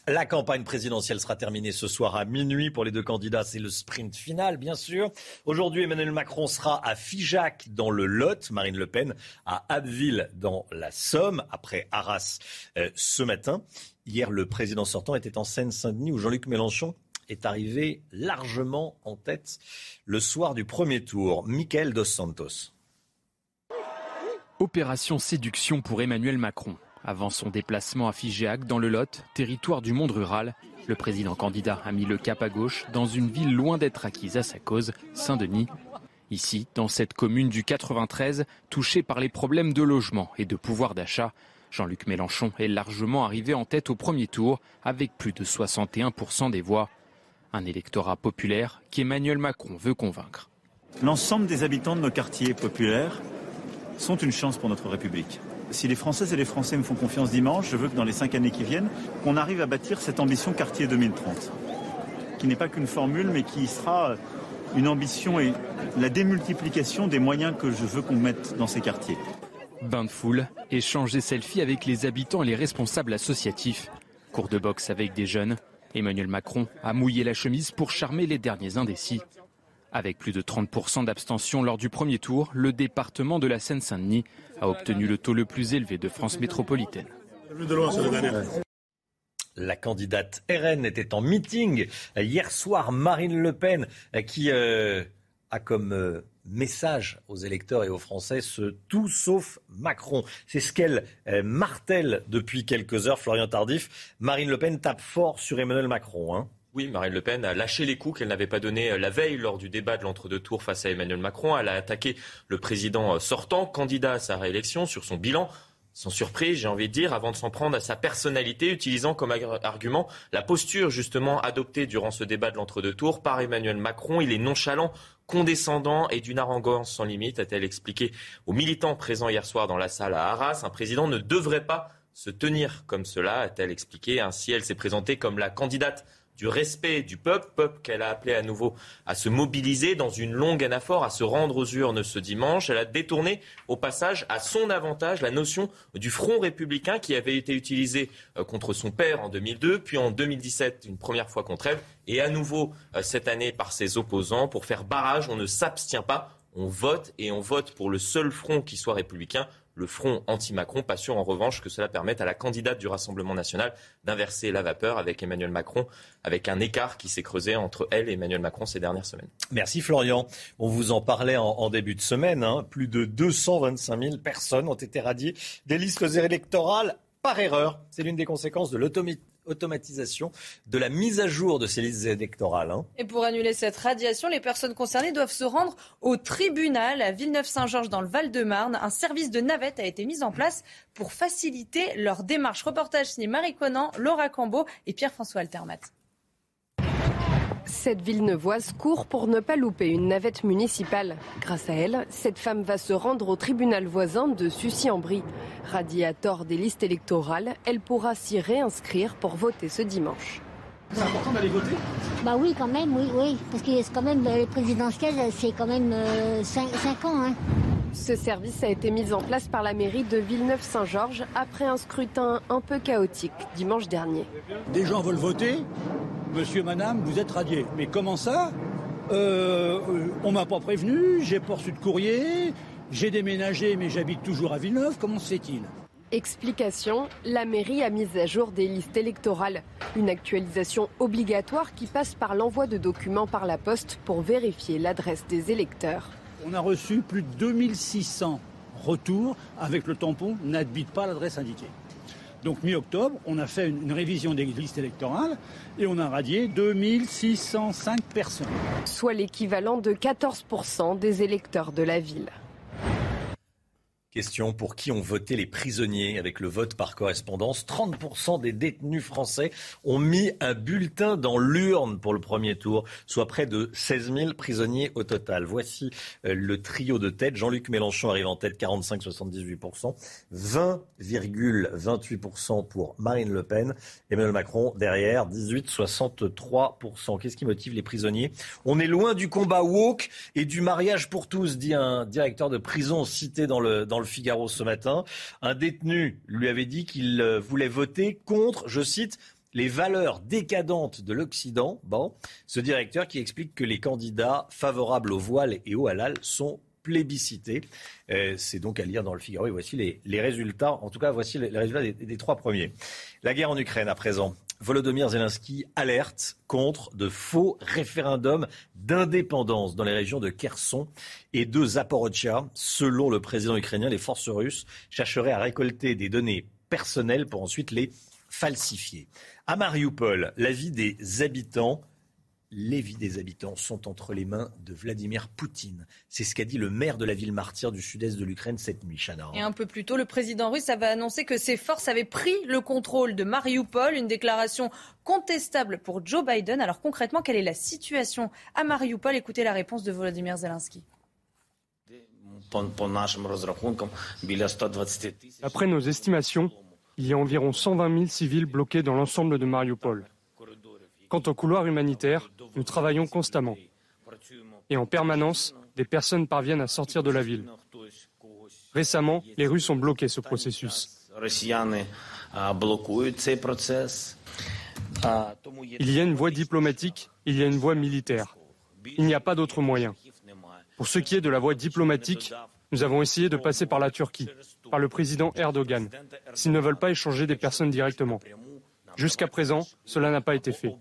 S1: la campagne présidentielle sera terminée ce soir à minuit. Pour les deux candidats, c'est le sprint final, bien sûr. Aujourd'hui, Emmanuel Macron sera à Figeac, dans le Lot. Marine Le Pen à Abbeville, dans la Somme, après Arras euh, ce matin. Hier, le président sortant était en Seine-Saint-Denis, où Jean-Luc Mélenchon est arrivé largement en tête le soir du premier tour. Michael Dos Santos.
S18: Opération séduction pour Emmanuel Macron. Avant son déplacement à Figeac dans le Lot, territoire du monde rural, le président candidat a mis le cap à gauche dans une ville loin d'être acquise à sa cause, Saint-Denis. Ici, dans cette commune du 93, touchée par les problèmes de logement et de pouvoir d'achat, Jean-Luc Mélenchon est largement arrivé en tête au premier tour avec plus de 61% des voix. Un électorat populaire qu'Emmanuel Macron veut convaincre.
S26: L'ensemble des habitants de nos quartiers populaires sont une chance pour notre République. Si les Françaises et les Français me font confiance dimanche, je veux que dans les cinq années qui viennent, qu'on arrive à bâtir cette ambition quartier 2030, qui n'est pas qu'une formule, mais qui sera une ambition et la démultiplication des moyens que je veux qu'on mette dans ces quartiers.
S18: Bain de foule, échange et selfies avec les habitants et les responsables associatifs. Cours de boxe avec des jeunes. Emmanuel Macron a mouillé la chemise pour charmer les derniers indécis. Avec plus de 30% d'abstention lors du premier tour, le département de la Seine-Saint-Denis a obtenu le taux le plus élevé de France métropolitaine.
S1: La candidate RN était en meeting hier soir. Marine Le Pen, qui euh, a comme euh, message aux électeurs et aux Français ce tout sauf Macron. C'est ce qu'elle euh, martèle depuis quelques heures, Florian Tardif. Marine Le Pen tape fort sur Emmanuel Macron. Hein.
S10: Oui, Marine Le Pen a lâché les coups qu'elle n'avait pas donnés euh, la veille lors du débat de l'entre-deux tours face à Emmanuel Macron. Elle a attaqué le président euh, sortant, candidat à sa réélection, sur son bilan. Sans surprise, j'ai envie de dire, avant de s'en prendre à sa personnalité, utilisant comme argument la posture justement adoptée durant ce débat de l'entre-deux tours par Emmanuel Macron. Il est nonchalant, condescendant et d'une arrogance sans limite, a-t-elle expliqué aux militants présents hier soir dans la salle à Arras. Un président ne devrait pas se tenir comme cela, a-t-elle expliqué. Ainsi, elle s'est présentée comme la candidate du respect du peuple, peuple qu'elle a appelé à nouveau à se mobiliser dans une longue anaphore, à se rendre aux urnes ce dimanche. Elle a détourné au passage à son avantage la notion du front républicain qui avait été utilisé euh, contre son père en 2002, puis en 2017 une première fois contre elle, et à nouveau euh, cette année par ses opposants. Pour faire barrage, on ne s'abstient pas, on vote et on vote pour le seul front qui soit républicain, le front anti-Macron. Pas sûr en revanche que cela permette à la candidate du Rassemblement national d'inverser la vapeur avec Emmanuel Macron, avec un écart qui s'est creusé entre elle et Emmanuel Macron ces dernières semaines.
S1: Merci Florian. On vous en parlait en, début de semaine. Hein. Plus de 225 000 personnes ont été radiées des listes électorales par erreur. C'est l'une des conséquences de automatisation de la mise à jour de ces listes électorales. Hein.
S2: Et pour annuler cette radiation, les personnes concernées doivent se rendre au tribunal à Villeneuve-Saint-Georges dans le Val-de-Marne. Un service de navette a été mis en place pour faciliter leur démarche. Reportage signé Marie Conan, Laura Cambeau et Pierre-François Altermat.
S27: Cette Villeneuvoise court pour ne pas louper une navette municipale. Grâce à elle, cette femme va se rendre au tribunal voisin de Sucy-en-Brie. Radiateur des listes électorales, elle pourra s'y réinscrire pour voter ce dimanche.
S28: C'est important d'aller voter?
S29: Bah oui, quand même, oui, oui. Parce que c'est quand même, les présidentielles, c'est quand même 5 euh, ans. Hein.
S27: Ce service a été mis en place par la mairie de Villeneuve-Saint-Georges après un scrutin un peu chaotique dimanche dernier.
S28: Des gens veulent voter, Monsieur, madame, vous êtes radié. Mais comment ça? Euh, On m'a pas prévenu, j'ai pas reçu de courrier, j'ai déménagé mais j'habite toujours à Villeneuve, comment se fait-il?
S27: Explication, la mairie a mis à jour des listes électorales. Une actualisation obligatoire qui passe par l'envoi de documents par la poste pour vérifier l'adresse des électeurs.
S28: On a reçu plus de 2600 retours avec le tampon n'habite pas l'adresse indiquée. Donc mi-octobre, on a fait une, révision des listes électorales et on a radié 2605 personnes.
S27: Soit l'équivalent de 14% des électeurs de la ville.
S1: Pour qui ont voté les prisonniers avec le vote par correspondance? 30% des détenus français ont mis un bulletin dans l'urne pour le premier tour, soit près de 16 000 prisonniers au total. Voici euh, le trio de tête. Jean-Luc Mélenchon arrive en tête, 45-78%. 20,28% pour Marine Le Pen. Emmanuel Macron derrière, 18,63%. Qu'est-ce qui motive les prisonniers? On est loin du combat woke et du mariage pour tous, dit un directeur de prison cité dans le, dans le Figaro ce matin. Un détenu lui avait dit qu'il euh, voulait voter contre, je cite, les valeurs décadentes de l'Occident. Bon, ce directeur qui explique que les candidats favorables au voile et au halal sont plébiscités. Euh, c'est donc à lire dans le Figaro. Et voici les, résultats. En tout cas, voici les, résultats des trois premiers. La guerre en Ukraine à présent. Volodymyr Zelensky alerte contre de faux référendums d'indépendance dans les régions de Kherson et de Zaporizhia. Selon le président ukrainien, les forces russes chercheraient à récolter des données personnelles pour ensuite les falsifier. À Mariupol, la vie des habitants les vies des habitants sont entre les mains de Vladimir Poutine. C'est ce qu'a dit le maire de la ville martyre du sud-est de l'Ukraine cette nuit, Chana.
S2: Et un peu plus tôt, le président russe avait annoncé que ses forces avaient pris le contrôle de Mariupol, une déclaration contestable pour Joe Biden. Alors concrètement, quelle est la situation à Mariupol? Écoutez la réponse de Volodymyr Zelensky.
S18: Après nos estimations, il y a environ 120 000 civils bloqués dans l'ensemble de Mariupol. Quant au couloir humanitaire, nous travaillons constamment. Et en permanence, des personnes parviennent à sortir de la ville. Récemment, les Russes ont bloqué ce processus. Il y a une voie diplomatique, il y a une voie militaire. Il n'y a pas d'autre moyen. Pour ce qui est de la voie diplomatique, nous avons essayé de passer par la Turquie, par le président Erdogan, s'ils ne veulent pas échanger des personnes directement. Jusqu'à présent, cela n'a pas été fait.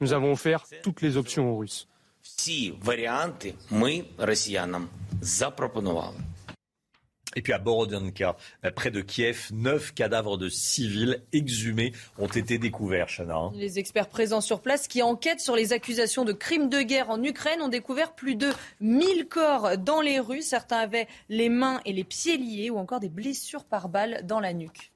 S18: Nous avons offert toutes les options aux Russes.
S1: Et puis à Borodyanka, près de Kiev, neuf cadavres de civils exhumés ont été découverts, Chana. Hein.
S2: Les experts présents sur place qui enquêtent sur les accusations de crimes de guerre en Ukraine ont découvert plus de 1000 corps dans les rues. Certains avaient les mains et les pieds liés ou encore des blessures par balles dans la nuque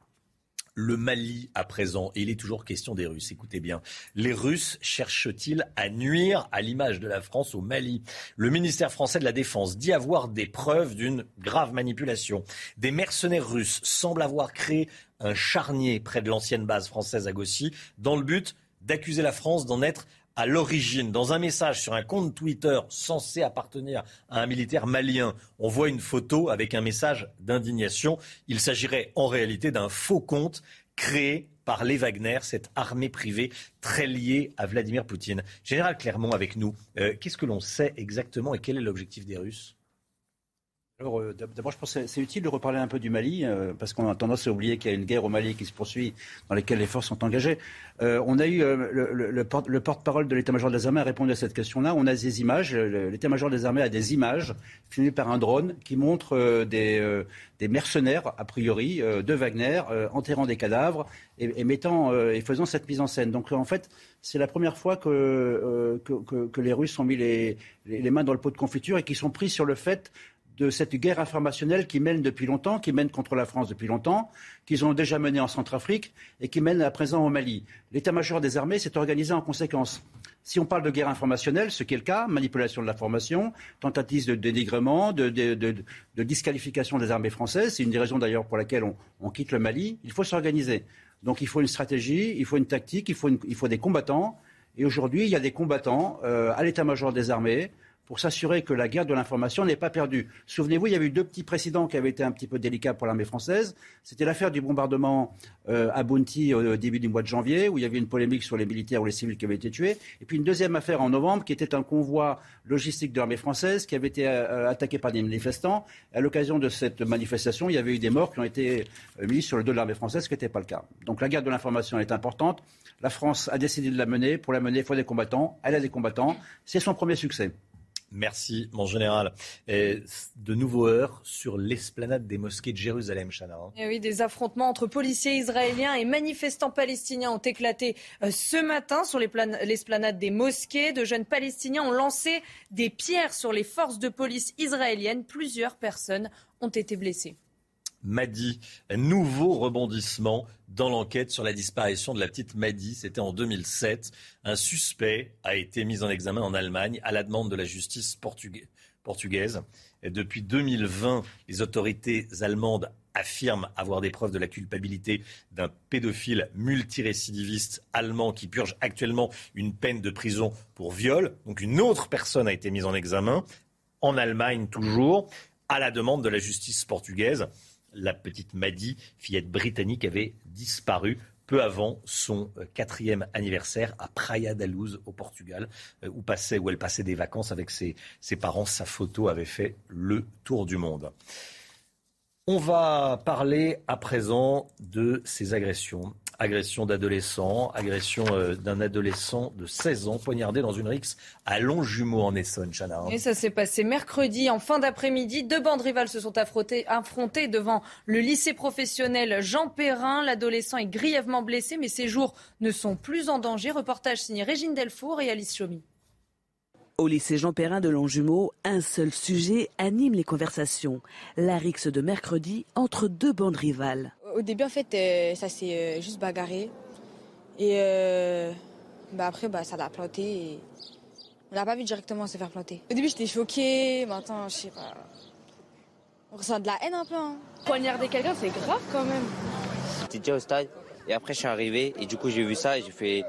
S1: le Mali à présent. Et il est toujours question des Russes. Écoutez bien. Les Russes cherchent-ils à nuire à l'image de la France au Mali? Le ministère français de la Défense dit avoir des preuves d'une grave manipulation. Des mercenaires russes semblent avoir créé un charnier près de l'ancienne base française à Gossy dans le but d'accuser la France d'en être à l'origine. Dans un message sur un compte Twitter censé appartenir à un militaire malien, on voit une photo avec un message d'indignation. Il s'agirait en réalité d'un faux compte créé par les Wagner, cette armée privée très liée à Vladimir Poutine. Général Clermont avec nous, euh, qu'est-ce que l'on sait exactement et quel est l'objectif des Russes?
S12: Alors, euh, d'abord, je pense que c'est utile de reparler un peu du Mali, euh, parce qu'on a tendance à oublier qu'il y a une guerre au Mali qui se poursuit, dans laquelle les forces sont engagées. Euh, on a eu le, porte-parole de l'état-major des armées a répondu à cette question-là. On a des images. L'état-major des armées a des images filmées par un drone qui montrent des, mercenaires, a priori, de Wagner, enterrant des cadavres et, mettant et faisant cette mise en scène. Donc, en fait, c'est la première fois que, les Russes ont mis les, mains dans le pot de confiture et qui sont pris sur le fait de cette guerre informationnelle qui mène depuis longtemps, qui mène contre la France depuis longtemps, qu'ils ont déjà menée en Centrafrique et qui mène à présent au Mali. L'état-major des armées s'est organisé en conséquence. Si on parle de guerre informationnelle, ce qui est le cas, manipulation de l'information, tentative de dénigrement, de, disqualification des armées françaises, c'est une des raisons d'ailleurs pour laquelle on, quitte le Mali, il faut s'organiser. Donc il faut une stratégie, il faut une tactique, il faut, des combattants. Et aujourd'hui, il y a des combattants euh, à l'état-major des armées, pour s'assurer que la guerre de l'information n'est pas perdue. Souvenez-vous, il y avait eu deux petits précédents qui avaient été un petit peu délicats pour l'armée française. C'était l'affaire du bombardement euh, à Bounty au début du mois de janvier, où il y avait une polémique sur les militaires ou les civils qui avaient été tués. Et puis une deuxième affaire en novembre, qui était un convoi logistique de l'armée française qui avait été euh, attaqué par des manifestants. À l'occasion de cette manifestation, il y avait eu des morts qui ont été euh, mis sur le dos de l'armée française, ce qui n'était pas le cas. Donc la guerre de l'information est importante. La France a décidé de la mener. Pour la mener, il faut des combattants. Elle a des combattants. C'est son premier succès.
S1: Merci, mon général. de nouveaux heures sur l'esplanade des mosquées de Jérusalem, Chana. Hein.
S2: Eh oui, des affrontements entre policiers israéliens et manifestants palestiniens ont éclaté euh, ce matin sur l'esplanade des mosquées. De jeunes Palestiniens ont lancé des pierres sur les forces de police israéliennes. Plusieurs personnes ont été blessées.
S1: Madi. Nouveau rebondissement dans l'enquête sur la disparition de la petite Madi. C'était en 2007. Un suspect a été mis en examen en Allemagne à la demande de la justice portugaise. depuis 2020, les autorités allemandes affirment avoir des preuves de la culpabilité d'un pédophile multirécidiviste allemand qui purge actuellement une peine de prison pour viol. Donc une autre personne a été mise en examen, en Allemagne toujours, à la demande de la justice portugaise la petite Maddy, fillette britannique, avait disparu peu avant son euh, quatrième anniversaire à Praia da Luz au Portugal, euh, où, passait, où elle passait des vacances avec ses, ses parents. Sa photo avait fait le tour du monde. On va parler à présent de ces agressions Agression d'adolescent, agression euh, d'un adolescent de 16 ans poignardé dans une rixe à Longjumeau en Essonne, Chana.
S2: Et ça s'est passé mercredi en fin d'après-midi. Deux bandes rivales se sont affrontées, affrontées devant le lycée professionnel Jean Perrin. L'adolescent est grièvement blessé, mais ses jours ne sont plus en danger. Reportage signé Régine Delfour et Alice Chomy.
S30: Au lycée Jean Perrin de Longjumeau, un seul sujet anime les conversations. La rixe de mercredi entre deux bandes rivales.
S31: Au début, en fait, euh, ça s'est euh, juste bagarré. Et euh, bah, après, bah, ça l'a planté. Et on n'a pas vu directement se faire planter. Au début, j'étais choquée. Maintenant, je sais pas. On ressent de la haine un peu. Hein. Poignarder quelqu'un, c'est grave quand même.
S32: J'étais déjà au stade. Et après, je suis arrivé et du coup, j'ai vu ça et j'ai fait,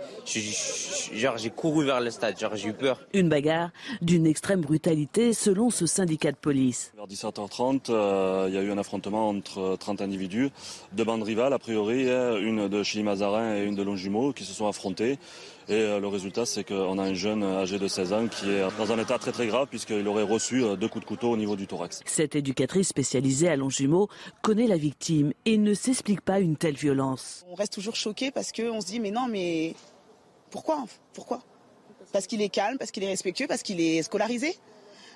S32: genre, j'ai couru vers le stade, genre, j'ai eu peur.
S30: Une bagarre d'une extrême brutalité selon ce syndicat de police.
S33: Vers 17h30, euh, il y a eu un affrontement entre 30 individus, deux bandes rivales a priori, une de Chili Mazarin et une de Longjumeau qui se sont affrontés. Et euh, le résultat, c'est qu'on a un jeune âgé de 16 ans qui est dans un état très très grave puisqu'il aurait reçu euh, deux coups de couteau au niveau du thorax.
S30: Cette éducatrice spécialisée à Longjumeau connaît la victime et ne s'explique pas une telle violence.
S34: On reste toujours choqué parce qu'on se dit mais non mais pourquoi? Pourquoi? Parce qu'il est calme, parce qu'il est respectueux, parce qu'il est scolarisé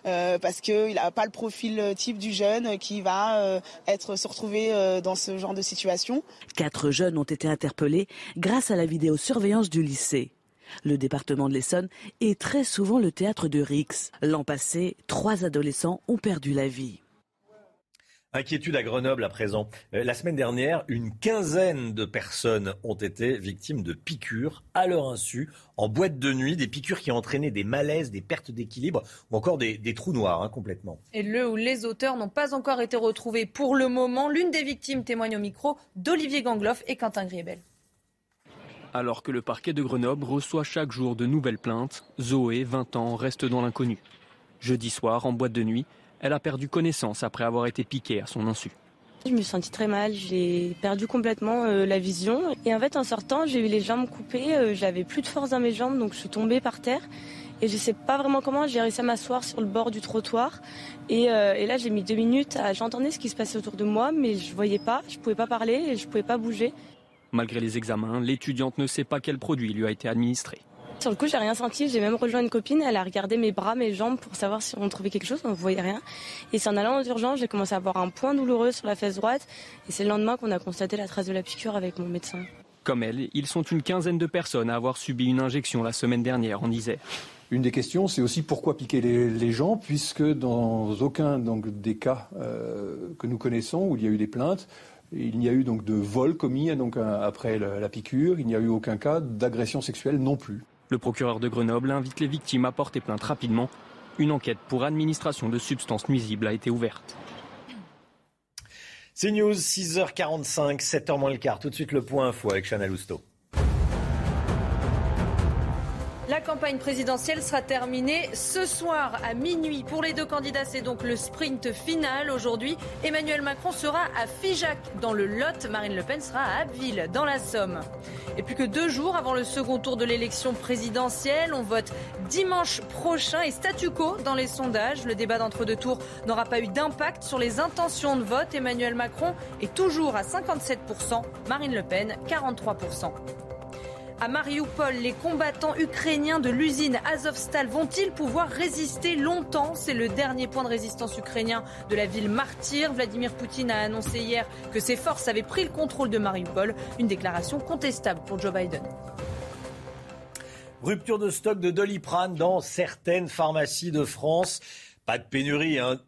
S34: euh, parce qu'il n'a pas le profil type du jeune qui va être se retrouver dans ce genre de situation.
S30: Quatre jeunes ont été interpellés grâce à la vidéosurveillance du lycée. Le département de l'Essonne est très souvent le théâtre de Rix. L'an passé, trois adolescents ont perdu la vie.
S1: Inquiétude à Grenoble à présent. Euh, la semaine dernière, une quinzaine de personnes ont été victimes de piqûres à leur insu en boîte de nuit, des piqûres qui ont entraîné des malaises, des pertes d'équilibre ou encore des, trous noirs hein, complètement.
S2: Et le ou les auteurs n'ont pas encore été retrouvés pour le moment. L'une des victimes témoigne au micro d'Olivier Gangloff et Quentin Griebel.
S13: Alors que le parquet de Grenoble reçoit chaque jour de nouvelles plaintes, Zoé, 20 ans, reste dans l'inconnu. Jeudi soir, en boîte de nuit, elle a perdu connaissance après avoir été piquée à son insu.
S14: Je me suis sentie très mal, j'ai perdu complètement euh, la vision. Et en fait, en sortant, j'ai eu les jambes coupées, euh, j'avais plus de force dans mes jambes, donc je suis tombée par terre. Et je sais pas vraiment comment, j'ai réussi à m'asseoir sur le bord du trottoir. Et, euh, et là, j'ai mis deux minutes, à... j'entendais ce qui se passait autour de moi, mais je voyais pas, je pouvais pas parler et je pouvais pas bouger.
S13: Malgré les examens, l'étudiante ne sait pas quel produit lui a été administré.
S14: Sur le coup, j'ai rien senti. J'ai même rejoint une copine. Elle a regardé mes bras, mes jambes pour savoir si on trouvait quelque chose. On ne voyait rien. Et c'est en allant aux urgences, j'ai commencé à avoir un point douloureux sur la fesse droite. Et c'est le lendemain qu'on a constaté la trace de la piqûre avec mon médecin.
S13: Comme elle, ils sont une quinzaine de personnes à avoir subi une injection la semaine dernière en Isère.
S31: Une des questions, c'est aussi pourquoi piquer les, les, gens, puisque dans aucun donc, des cas euh, que nous connaissons où il y a eu des plaintes, il n'y a eu donc de vol commis donc, après la, la piqûre, il n'y a eu aucun cas d'agression sexuelle non plus.
S13: Le procureur de Grenoble invite les victimes à porter plainte rapidement. Une enquête pour administration de substances nuisibles a été ouverte.
S1: C'est News, 6h45, 7h moins le quart. Tout de suite le point info avec Chanel Housteau.
S2: La campagne présidentielle sera terminée ce soir à minuit. Pour les deux candidats, c'est donc le sprint final aujourd'hui. Emmanuel Macron sera à Figeac dans le Lot. Marine Le Pen sera à Abbeville dans la Somme. Et plus que deux jours avant le second tour de l'élection présidentielle, on vote dimanche prochain et statu quo dans les sondages. Le débat d'entre-deux tours n'aura pas eu d'impact sur les intentions de vote. Emmanuel Macron est toujours à 57%, Marine Le Pen 43%. À Mariupol, les combattants ukrainiens de l'usine Azovstal vont-ils pouvoir résister longtemps? C'est le dernier point de résistance ukrainien de la ville martyre. Vladimir Poutine a annoncé hier que ses forces avaient pris le contrôle de Mariupol. Une déclaration contestable pour Joe Biden.
S1: Rupture de stock de Doliprane dans certaines pharmacies de France. Pas de pénurie, hein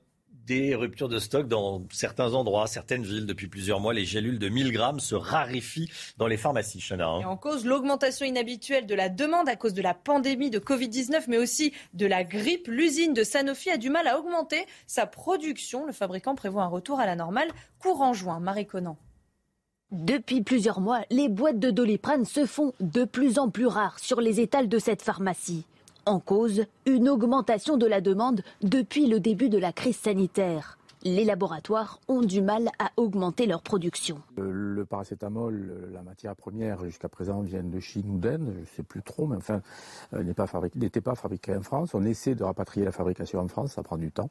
S1: des ruptures de stock dans certains endroits, certaines villes. Depuis plusieurs mois, les gélules de 1000 grammes se raréfient dans les pharmacies, Chana.
S2: Hein. Et en cause, l'augmentation inhabituelle de la demande à cause de la pandémie de Covid-19, mais aussi de la grippe. L'usine de Sanofi a du mal à augmenter sa production. Le fabricant prévoit un retour à la normale courant juin. Marie Conan.
S8: Depuis plusieurs mois, les boîtes de Doliprane se font de plus en plus rares sur les étals de cette pharmacie. En cause, une augmentation de la demande depuis le début de la crise sanitaire. Les laboratoires ont du mal à augmenter leur production.
S21: Le paracétamol, la matière première jusqu'à présent vient de Chine ou d'Inde, je ne sais plus trop, mais enfin, n'était pas, pas fabriqué en France. On essaie de rapatrier la fabrication en France, ça prend du temps.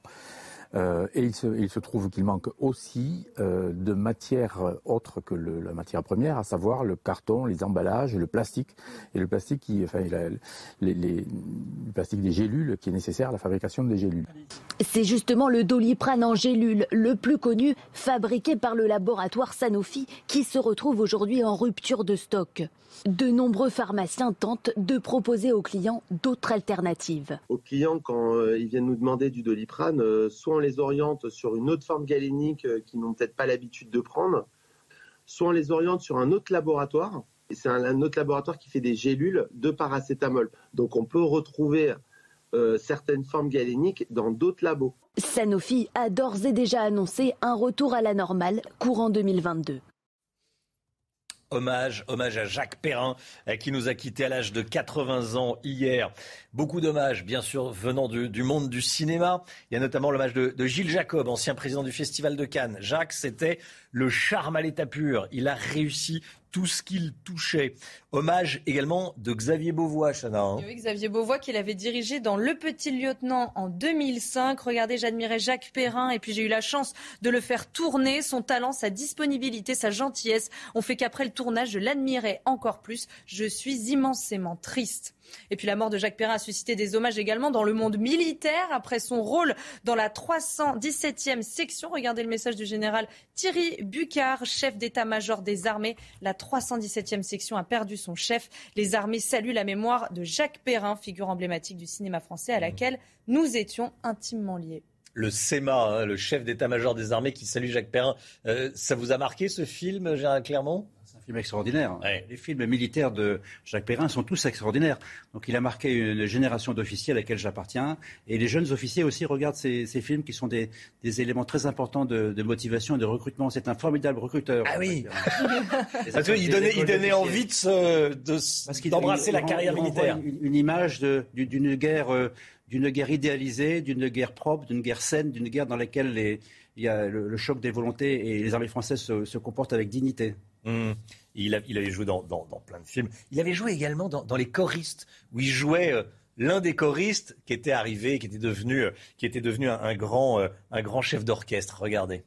S21: Euh, et il se, il se, trouve qu'il manque aussi euh, de matière autre que le, la matière première, à savoir le carton, les emballages, le plastique. Et le plastique, qui, enfin, il a, les, les, le plastique des gélules qui est nécessaire à la fabrication des gélules.
S8: C'est justement le doliprane en gélule, le plus connu, fabriqué par le laboratoire Sanofi, qui se retrouve aujourd'hui en rupture de stock. De nombreux pharmaciens tentent de proposer aux clients d'autres alternatives.
S35: Aux clients, quand euh, ils viennent nous demander du doliprane, euh, on les oriente sur une autre forme galénique euh, qu'ils n'ont peut-être pas l'habitude de prendre, soit on les oriente sur un autre laboratoire. Et c'est un, un, autre laboratoire qui fait des gélules de paracétamol. Donc on peut retrouver euh, certaines formes galéniques dans d'autres labos.
S8: Sanofi a d'ores et déjà annoncé un retour à la normale courant 2022.
S1: Hommage, hommage à Jacques Perrin qui nous a quittés à l'âge de 80 ans hier. Beaucoup d'hommages, bien sûr, venant du, monde du cinéma. Il y a notamment l'hommage de, Gilles Jacob, ancien président du Festival de Cannes. Jacques, c'était le charme à l'état pur. Il a réussi tout ce qu'il touchait. Hommage également de Xavier Beauvois, Chana. Hein.
S2: Xavier Beauvois qu'il avait dirigé dans Le Petit Lieutenant en 2005. Regardez, j'admirais Jacques Perrin et puis j'ai eu la chance de le faire tourner. Son talent, sa disponibilité, sa gentillesse ont fait qu'après le tournage, je l'admirais encore plus. Je suis immensément triste. Et puis la mort de Jacques Perrin a suscité des hommages également dans le monde militaire après son rôle dans la 317e section. Regardez le message du général Thierry Bucard, chef d'état-major des armées. La 317e section a perdu son chef. Les armées saluent la mémoire de Jacques Perrin, figure emblématique du cinéma français à laquelle nous étions intimement liés
S1: le SEMA, hein, le chef d'état-major des armées qui salue Jacques Perrin. Euh, ça vous a marqué ce film, Gérard Clermont?
S12: Film extraordinaire. Les films militaires de Jacques Perrin sont tous extraordinaires. Donc il a marqué une génération d'officiers à laquelle j'appartiens. Et les jeunes officiers aussi regardent ces, films qui sont des, éléments très importants de, motivation et de recrutement. C'est un formidable recruteur.
S1: Ah oui Parce qu'il donnait, il donnait envie d'embrasser la carrière militaire.
S12: Une, une image d'une guerre, euh, d'une guerre idéalisée, d'une guerre propre, d'une guerre saine, d'une guerre dans laquelle les, il y a le, choc des volontés et les armées françaises se, comportent avec dignité.
S1: Mmh. Il, avait joué dans, plein de films. Il avait joué également dans, Les choristes, où il jouait euh, l'un des choristes qui était arrivé, qui était devenu, euh, qui était devenu un, grand, euh, un grand chef d'orchestre. Regardez.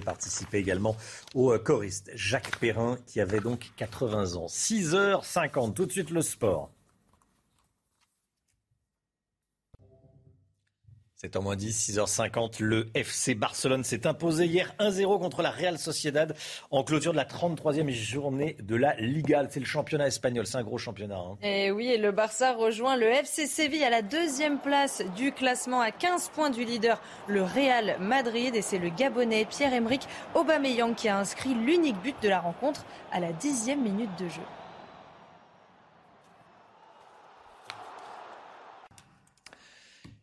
S1: Avait également au euh, choriste Jacques Perrin, qui avait donc 80 ans. 6h50, tout de suite le sport. C'est en moins 10, 6h50. Le FC Barcelone s'est imposé hier 1-0 contre la Real Sociedad en clôture de la 33e journée de la Liga. C'est le championnat espagnol, c'est un gros championnat. Hein.
S2: Et eh oui, et le Barça rejoint le FC Séville à la deuxième place du classement à 15 points du leader, le Real Madrid. Et c'est le Gabonais Pierre-Emerick Aubameyang qui a inscrit l'unique but de la rencontre à la dixième minute de jeu.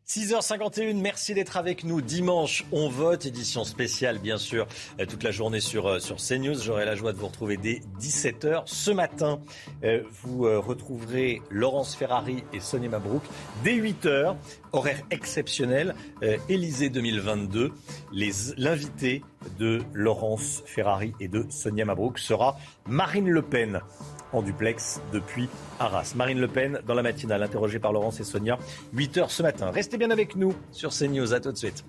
S1: 6h51, merci d'être avec nous. Dimanche, on vote, édition spéciale bien sûr, euh, toute la journée sur, euh, sur CNews. J'aurai la joie de vous retrouver dès 17h. Ce matin, euh, vous retrouverez Laurence Ferrari et Sonia Mabrouk dès 8h, horaire exceptionnel, Élysée 2022. L'invité de Laurence Ferrari et de Sonia Mabrouk sera Marine Le Pen duplex depuis Arras. Marine Le Pen dans la matinale, interrogée par Laurence et Sonia, 8h ce matin. Restez bien avec nous sur CNews. À tout de suite.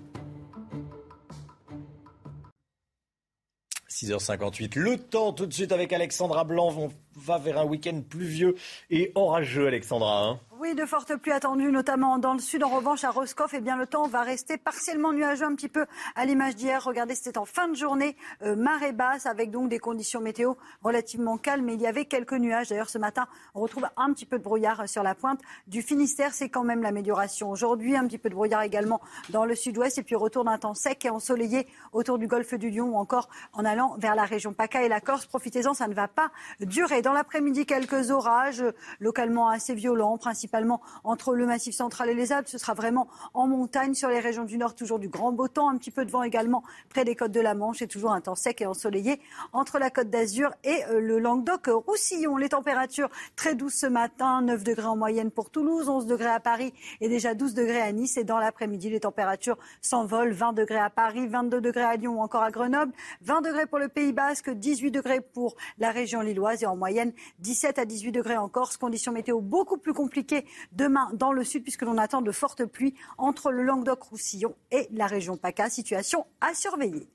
S1: 6h58. Le temps tout de suite avec Alexandra Blanc. Va vers un week-end pluvieux et orageux, Alexandra. Hein.
S23: Oui, de fortes pluies attendues, notamment dans le sud. En revanche, à Roscoff, eh bien, le temps va rester partiellement nuageux, un petit peu à l'image d'hier. Regardez, c'était en fin de journée, euh, marée basse, avec donc des conditions météo relativement calmes. Mais il y avait quelques nuages. D'ailleurs, ce matin, on retrouve un petit peu de brouillard sur la pointe du Finistère. C'est quand même l'amélioration. Aujourd'hui, un petit peu de brouillard également dans le sud-ouest. Et puis, retour d'un temps sec et ensoleillé autour du golfe du Lion ou encore en allant vers la région PACA et la Corse. Profitez-en, ça ne va pas durer. Dans l'après-midi, quelques orages, localement assez violents, principalement entre le Massif central et les Alpes. Ce sera vraiment en montagne sur les régions du nord, toujours du grand beau temps, un petit peu de vent également près des côtes de la Manche et toujours un temps sec et ensoleillé entre la côte d'Azur et euh, le Languedoc-Roussillon. Les températures très douces ce matin, 9 degrés en moyenne pour Toulouse, 11 degrés à Paris et déjà 12 degrés à Nice. Et dans l'après-midi, les températures s'envolent, 20 degrés à Paris, 22 degrés à Lyon ou encore à Grenoble, 20 degrés pour le Pays Basque, 18 degrés pour la région lilloise et en moyenne 17 à 18 degrés en Corse. Conditions météo beaucoup plus compliquées demain dans le sud puisque l'on attend de fortes pluies entre le Languedoc-Roussillon et la région PACA. Situation à surveiller.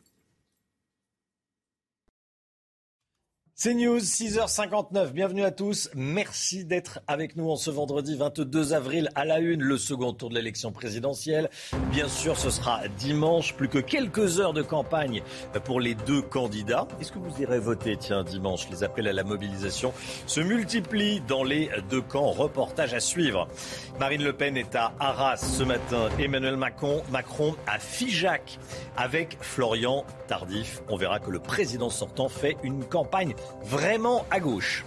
S1: C'est News, 6h59. Bienvenue à tous. Merci d'être avec nous en ce vendredi 22 avril à la une, le second tour de l'élection présidentielle. Bien sûr, ce sera dimanche. Plus que quelques heures de campagne pour les deux candidats. Est-ce que vous irez voter, tiens, dimanche Les appels à la mobilisation se multiplient dans les deux camps? Reportage à suivre. Marine Le Pen est à Arras ce matin. Emmanuel Macron, Macron à Figeac avec Florian Tardif. On verra que le président sortant fait une campagne vraiment à gauche.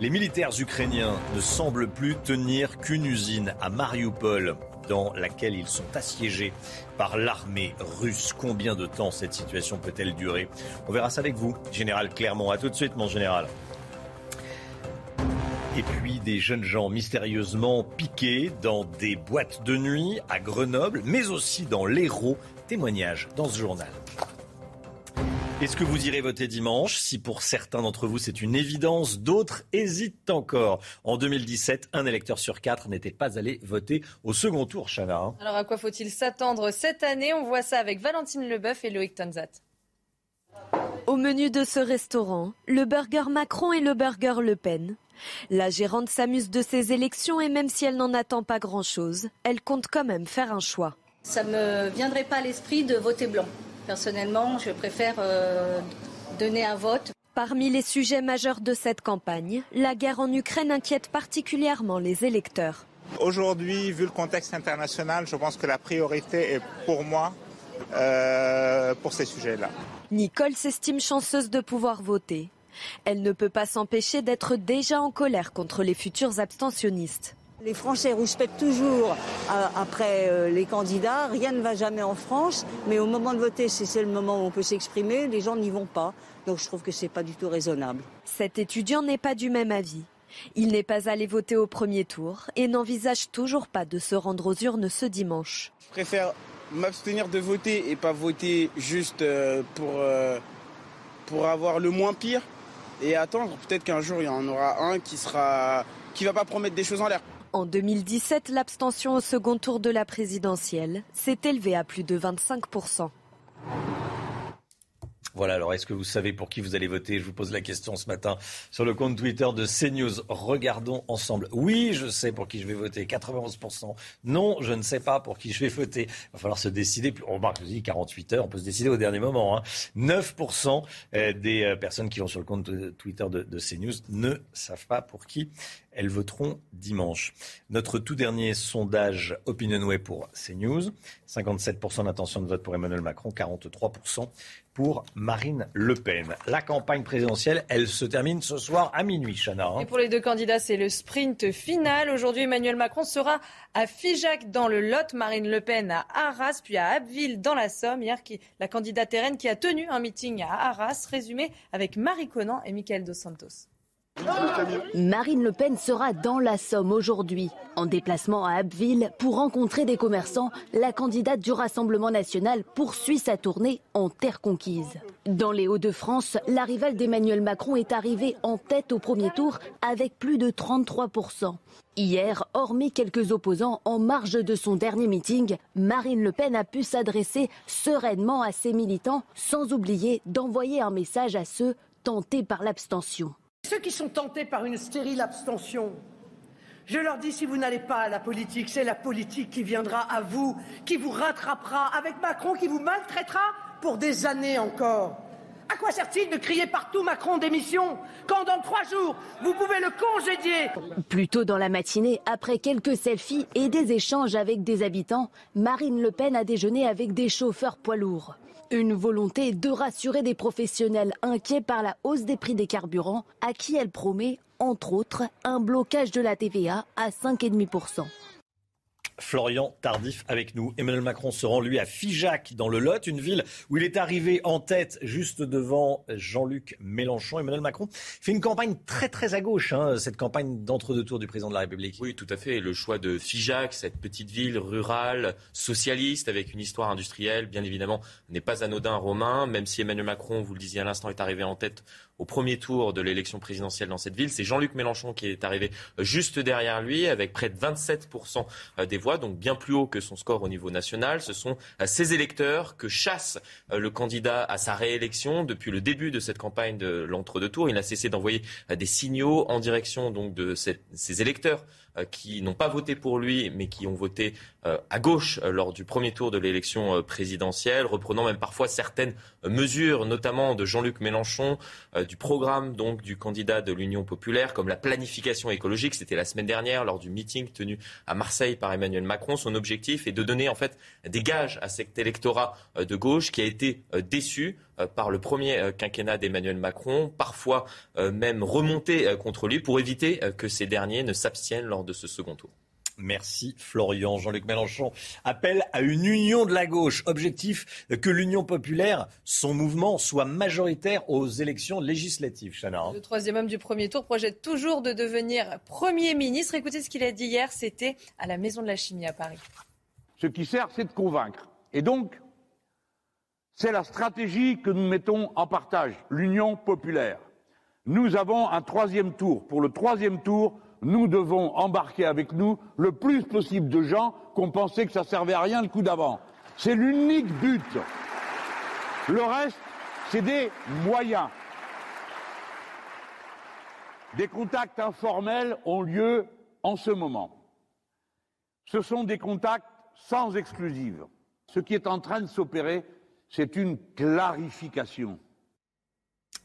S1: Les militaires ukrainiens ne semblent plus tenir qu'une usine à Mariupol dans laquelle ils sont assiégés par l'armée russe. Combien de temps cette situation peut-elle durer? On verra ça avec vous, Général Clermont. A tout de suite, mon général. Et puis des jeunes gens mystérieusement piqués dans des boîtes de nuit à Grenoble, mais aussi dans l'Hérault. Témoignage dans ce journal. Est-ce que vous irez voter dimanche? Si pour certains d'entre vous c'est une évidence, d'autres hésitent encore. En 2017, un électeur sur quatre n'était pas allé voter au second tour, Chana. Hein.
S2: Alors à quoi faut-il s'attendre cette année? On voit ça avec Valentine Leboeuf et Loïc Tonzat.
S3: Au menu de ce restaurant, le burger Macron et le burger Le Pen. La gérante s'amuse de ces élections et même si elle n'en attend pas grand-chose, elle compte quand même faire un choix.
S36: Ça ne me viendrait pas à l'esprit de voter blanc. Personnellement, je préfère euh, donner un vote.
S3: Parmi les sujets majeurs de cette campagne, la guerre en Ukraine inquiète particulièrement les électeurs.
S37: Aujourd'hui, vu le contexte international, je pense que la priorité est pour moi euh, pour ces sujets-là.
S3: Nicole s'estime chanceuse de pouvoir voter. Elle ne peut pas s'empêcher d'être déjà en colère contre les futurs abstentionnistes.
S38: Les Français respectent toujours euh, après euh, les candidats. Rien ne va jamais en France, mais au moment de voter, c'est le moment où on peut s'exprimer. Les gens n'y vont pas, donc je trouve que c'est pas du tout raisonnable.
S3: Cet étudiant n'est pas du même avis. Il n'est pas allé voter au premier tour et n'envisage toujours pas de se rendre aux urnes ce dimanche.
S39: Je préfère m'abstenir de voter et pas voter juste euh, pour, pour avoir le moins pire et attendre peut-être qu'un jour il y en aura un qui sera qui va pas promettre des choses en l'air.
S3: En 2017, l'abstention au second tour de la présidentielle s'est élevée à plus de 25%
S1: voilà, alors est-ce que vous savez pour qui vous allez voter? Je vous pose la question ce matin sur le compte Twitter de CNews. Regardons ensemble. Oui, je sais pour qui je vais voter, 91%. Non, je ne sais pas pour qui je vais voter. Il va falloir se décider. On remarque, je dis 48 heures, on peut se décider au dernier moment. Hein. 9% euh, des euh, personnes qui vont sur le compte Twitter de, de CNews ne savent pas pour qui elles voteront dimanche. Notre tout dernier sondage Opinionway pour CNews, 57% d'intention de vote pour Emmanuel Macron, 43% pour Marine Le Pen. La campagne présidentielle, elle se termine ce soir à minuit, Chana.
S2: Hein. Et pour les deux candidats, c'est le sprint final. Aujourd'hui, Emmanuel Macron sera à Figeac dans le Lot, Marine Le Pen à Arras, puis à Abbeville dans la Somme. Hier, la candidate RN qui a tenu un meeting à Arras, résumé avec Marie Conan et Michael Dos Santos.
S8: Marine Le Pen sera dans la Somme aujourd'hui. En déplacement à Abbeville pour rencontrer des commerçants, la candidate du Rassemblement national poursuit sa tournée en terre conquise. Dans les Hauts-de-France, la rivale d'Emmanuel Macron est arrivée en tête au premier tour avec plus de 33%. Hier, hormis quelques opposants en marge de son dernier meeting, Marine Le Pen a pu s'adresser sereinement à ses militants sans oublier d'envoyer un message à ceux tentés par l'abstention.
S40: Ceux qui sont tentés par une stérile abstention, je leur dis si vous n'allez pas à la politique, c'est la politique qui viendra à vous, qui vous rattrapera, avec Macron qui vous maltraitera pour des années encore. À quoi sert-il de crier partout Macron démission quand dans trois jours, vous pouvez le congédier?
S8: Plus tôt dans la matinée, après quelques selfies et des échanges avec des habitants, Marine Le Pen a déjeuné avec des chauffeurs poids lourds. Une volonté de rassurer des professionnels inquiets par la hausse des prix des carburants, à qui elle promet, entre autres, un blocage de la TVA à 5,5%.
S1: Florian Tardif avec nous. Emmanuel Macron se rend lui à Figeac dans le Lot, une ville où il est arrivé en tête juste devant Jean-Luc Mélenchon. Emmanuel Macron fait une campagne très très à gauche, hein, cette campagne d'entre-deux tours du président de la République.
S10: Oui, tout à fait. Le choix de Figeac, cette petite ville rurale, socialiste, avec une histoire industrielle, bien évidemment, n'est pas anodin romain, même si Emmanuel Macron, vous le disiez à l'instant, est arrivé en tête au premier tour de l'élection présidentielle dans cette ville. C'est Jean-Luc Mélenchon qui est arrivé juste derrière lui avec près de 27% des voix, donc bien plus haut que son score au niveau national. Ce sont ces électeurs que chasse euh, le candidat à sa réélection depuis le début de cette campagne de l'entre-deux tours. Il n'a cessé d'envoyer euh, des signaux en direction donc de ces électeurs euh, qui n'ont pas voté pour lui, mais qui ont voté euh, à gauche euh, lors du premier tour de l'élection présidentielle, reprenant même parfois certaines mesures, notamment de Jean-Luc Mélenchon, du programme donc du candidat de l'Union populaire, comme la planification écologique. C'était la semaine dernière lors du meeting tenu à Marseille par Emmanuel Macron. Son objectif est de donner en fait des gages à cet électorat de gauche qui a été déçu euh, par le premier euh, quinquennat d'Emmanuel Macron, parfois euh, même remonté contre lui pour éviter que ces derniers ne s'abstiennent lors de ce second tour.
S1: Merci Florian. Jean-Luc Mélenchon appelle à une union de la gauche. Objectif que l'Union populaire, son mouvement, soit majoritaire aux élections législatives.
S2: Le troisième homme du premier tour projette toujours de devenir Premier ministre. Écoutez ce qu'il a dit hier, c'était à la Maison de la Chimie à Paris.
S41: Ce qui sert, c'est de convaincre. Et donc, c'est la stratégie que nous mettons en partage, l'Union populaire. Nous avons un troisième tour. Pour le troisième tour, nous devons embarquer avec nous le plus possible de gens qu'on pensait que ça servait à rien le coup d'avant. C'est l'unique but. Le reste, c'est des moyens. Des contacts informels ont lieu en ce moment. Ce sont des contacts sans exclusive. Ce qui est en train de s'opérer, c'est une clarification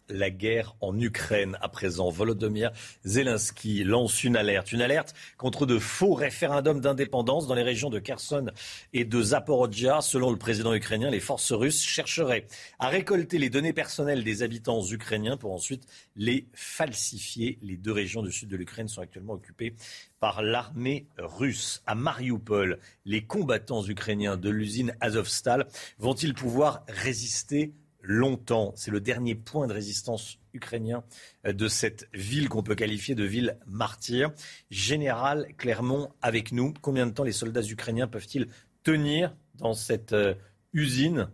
S1: la guerre en Ukraine à présent. Volodymyr Zelensky lance une alerte, une alerte contre de faux référendums d'indépendance dans les régions de Kherson et de Zaporozhia. Selon le président ukrainien, les forces russes chercheraient à récolter les données personnelles des habitants ukrainiens pour ensuite les falsifier. Les deux régions du sud de l'Ukraine sont actuellement occupées par l'armée russe. À Mariupol, les combattants ukrainiens de l'usine Azovstal vont-ils pouvoir résister longtemps. C'est le dernier point de résistance ukrainien euh, de cette ville qu'on peut qualifier de ville martyre. Général Clermont avec nous. Combien de temps les soldats ukrainiens peuvent-ils tenir dans cette euh, usine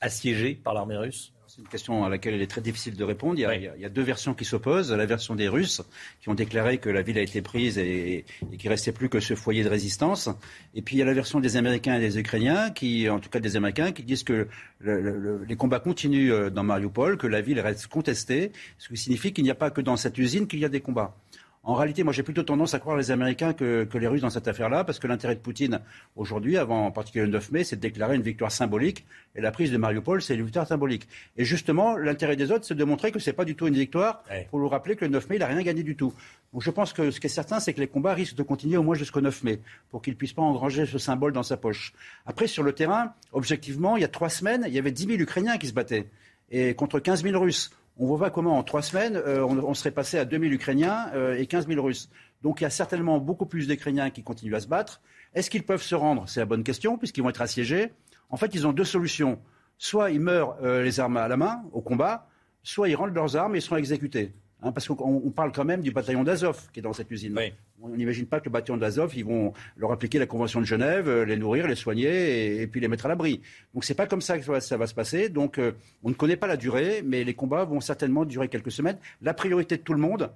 S1: assiégée par l'armée russe?
S12: C'est une question à laquelle il est très difficile de répondre. Il y, a, deux versions qui s'opposent. La version des Russes, qui ont déclaré que la ville a été prise et, et qu'il ne restait plus que ce foyer de résistance. Et puis il y a la version des Américains et des Ukrainiens, qui, en tout cas des Américains, qui disent que les combats continuent euh, dans Mariupol, que la ville reste contestée, ce qui signifie qu'il n'y a pas que dans cette usine qu'il y a des combats. En réalité, moi, j'ai plutôt tendance à croire les Américains que, les Russes dans cette affaire-là, parce que l'intérêt de Poutine aujourd'hui, avant en particulier le 9 mai, c'est de déclarer une victoire symbolique. Et la prise de Mariupol, c'est une victoire symbolique. Et justement, l'intérêt des autres, c'est de montrer que ce n'est pas du tout une victoire, pour nous rappeler que le 9 mai, il n'a rien gagné du tout. Donc je pense que ce qui est certain, c'est que les combats risquent de continuer au moins jusqu'au 9 mai, pour qu'il ne puisse pas engranger ce symbole dans sa poche. Après, sur le terrain, objectivement, il y a trois semaines, il y avait 10 000 Ukrainiens qui se battaient, et contre 15 000 Russes. On voit comment en trois semaines, euh, on, serait passé à 2000 Ukrainiens euh, et 15 000 Russes. Donc il y a certainement beaucoup plus d'Ukrainiens qui continuent à se battre. Est-ce qu'ils peuvent se rendre? C'est la bonne question, puisqu'ils vont être assiégés. En fait, ils ont deux solutions. Soit ils meurent euh, les armes à la main, au combat, soit ils rendent leurs armes et ils seront exécutés. Hein, parce qu'on parle quand même du bataillon d'Azov qui est dans cette usine. On n'imagine pas que le bataillon d'Azov, ils vont leur appliquer la Convention de Genève, euh, les nourrir, les soigner et, puis les mettre à l'abri. Donc c'est pas comme ça que ça va se passer. Donc euh, on ne connaît pas la durée, mais les combats vont certainement durer quelques semaines. La priorité de tout le monde,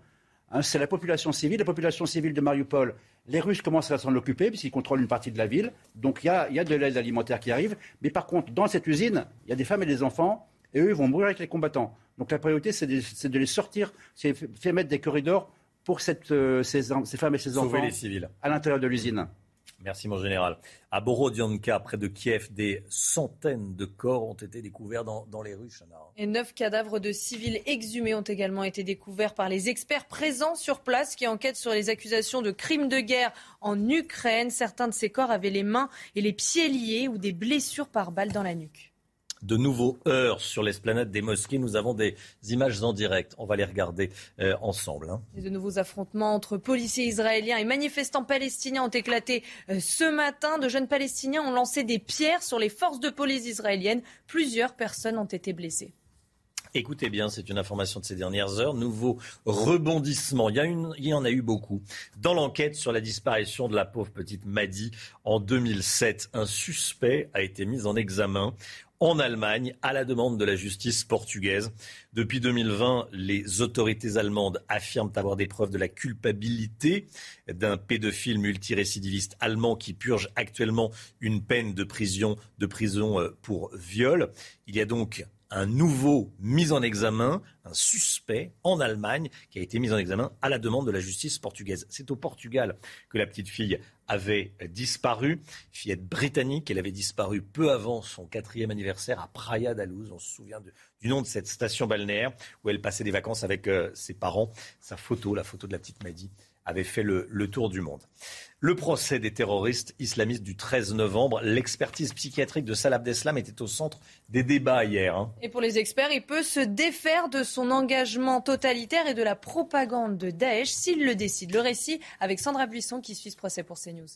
S12: hein, c'est la population civile. La population civile de Mariupol, les Russes commencent à s'en occuper puisqu'ils contrôlent une partie de la ville. Donc il y a, y a de l'aide alimentaire qui arrive. Mais par contre, dans cette usine, il y a des femmes et des enfants et eux, ils vont mourir avec les combattants. Donc la priorité, c'est de, les sortir, c'est faire mettre des corridors pour euh, ces, femmes et ces enfants
S1: les civils.
S12: à l'intérieur de l'usine.
S1: Merci mon général. À Borodianka, près de Kiev, des centaines de corps ont été découverts dans, les rues.
S2: Et neuf cadavres de civils exhumés ont également été découverts par les experts présents sur place qui enquêtent sur les accusations de crimes de guerre en Ukraine. Certains de ces corps avaient les mains et les pieds liés ou des blessures par balles dans la nuque
S1: de nouveaux heurts sur l'esplanade des mosquées. Nous avons des images en direct. On va les regarder euh, ensemble. Hein.
S2: de nouveaux affrontements entre policiers israéliens et manifestants palestiniens ont éclaté euh, ce matin. De jeunes Palestiniens ont lancé des pierres sur les forces de police israéliennes. Plusieurs personnes ont été blessées.
S1: Écoutez bien, c'est une information de ces dernières heures. Nouveau rebondissement. Il y, il y en a eu beaucoup. Dans l'enquête sur la disparition de la pauvre petite Madi en 2007, un suspect a été mis en examen en Allemagne à la demande de la justice portugaise. Depuis 2020, les autorités allemandes affirment avoir des preuves de la culpabilité d'un pédophile multirécidiviste allemand qui purge actuellement une peine de prison, euh, pour viol. Il y a donc un nouveau mis en examen, un suspect en Allemagne qui a été mis en examen à la demande de la justice portugaise. C'est au Portugal que la petite fille avait disparu, fillette britannique. Elle avait disparu peu avant son quatrième anniversaire à Praia da Luz. On se souvient du nom de cette station balnéaire où elle passait des vacances avec euh, ses parents. Sa photo, la photo de la petite Maddy, avait fait le, tour du monde. Le procès des terroristes islamistes du 13 novembre, l'expertise psychiatrique de Salah Abdeslam était au centre des débats hier. Hein.
S2: Et pour les experts, il peut se défaire de son engagement totalitaire et de la propagande de Daesh s'il le décide. Le récit avec Sandra Buisson qui suit ce procès pour CNews.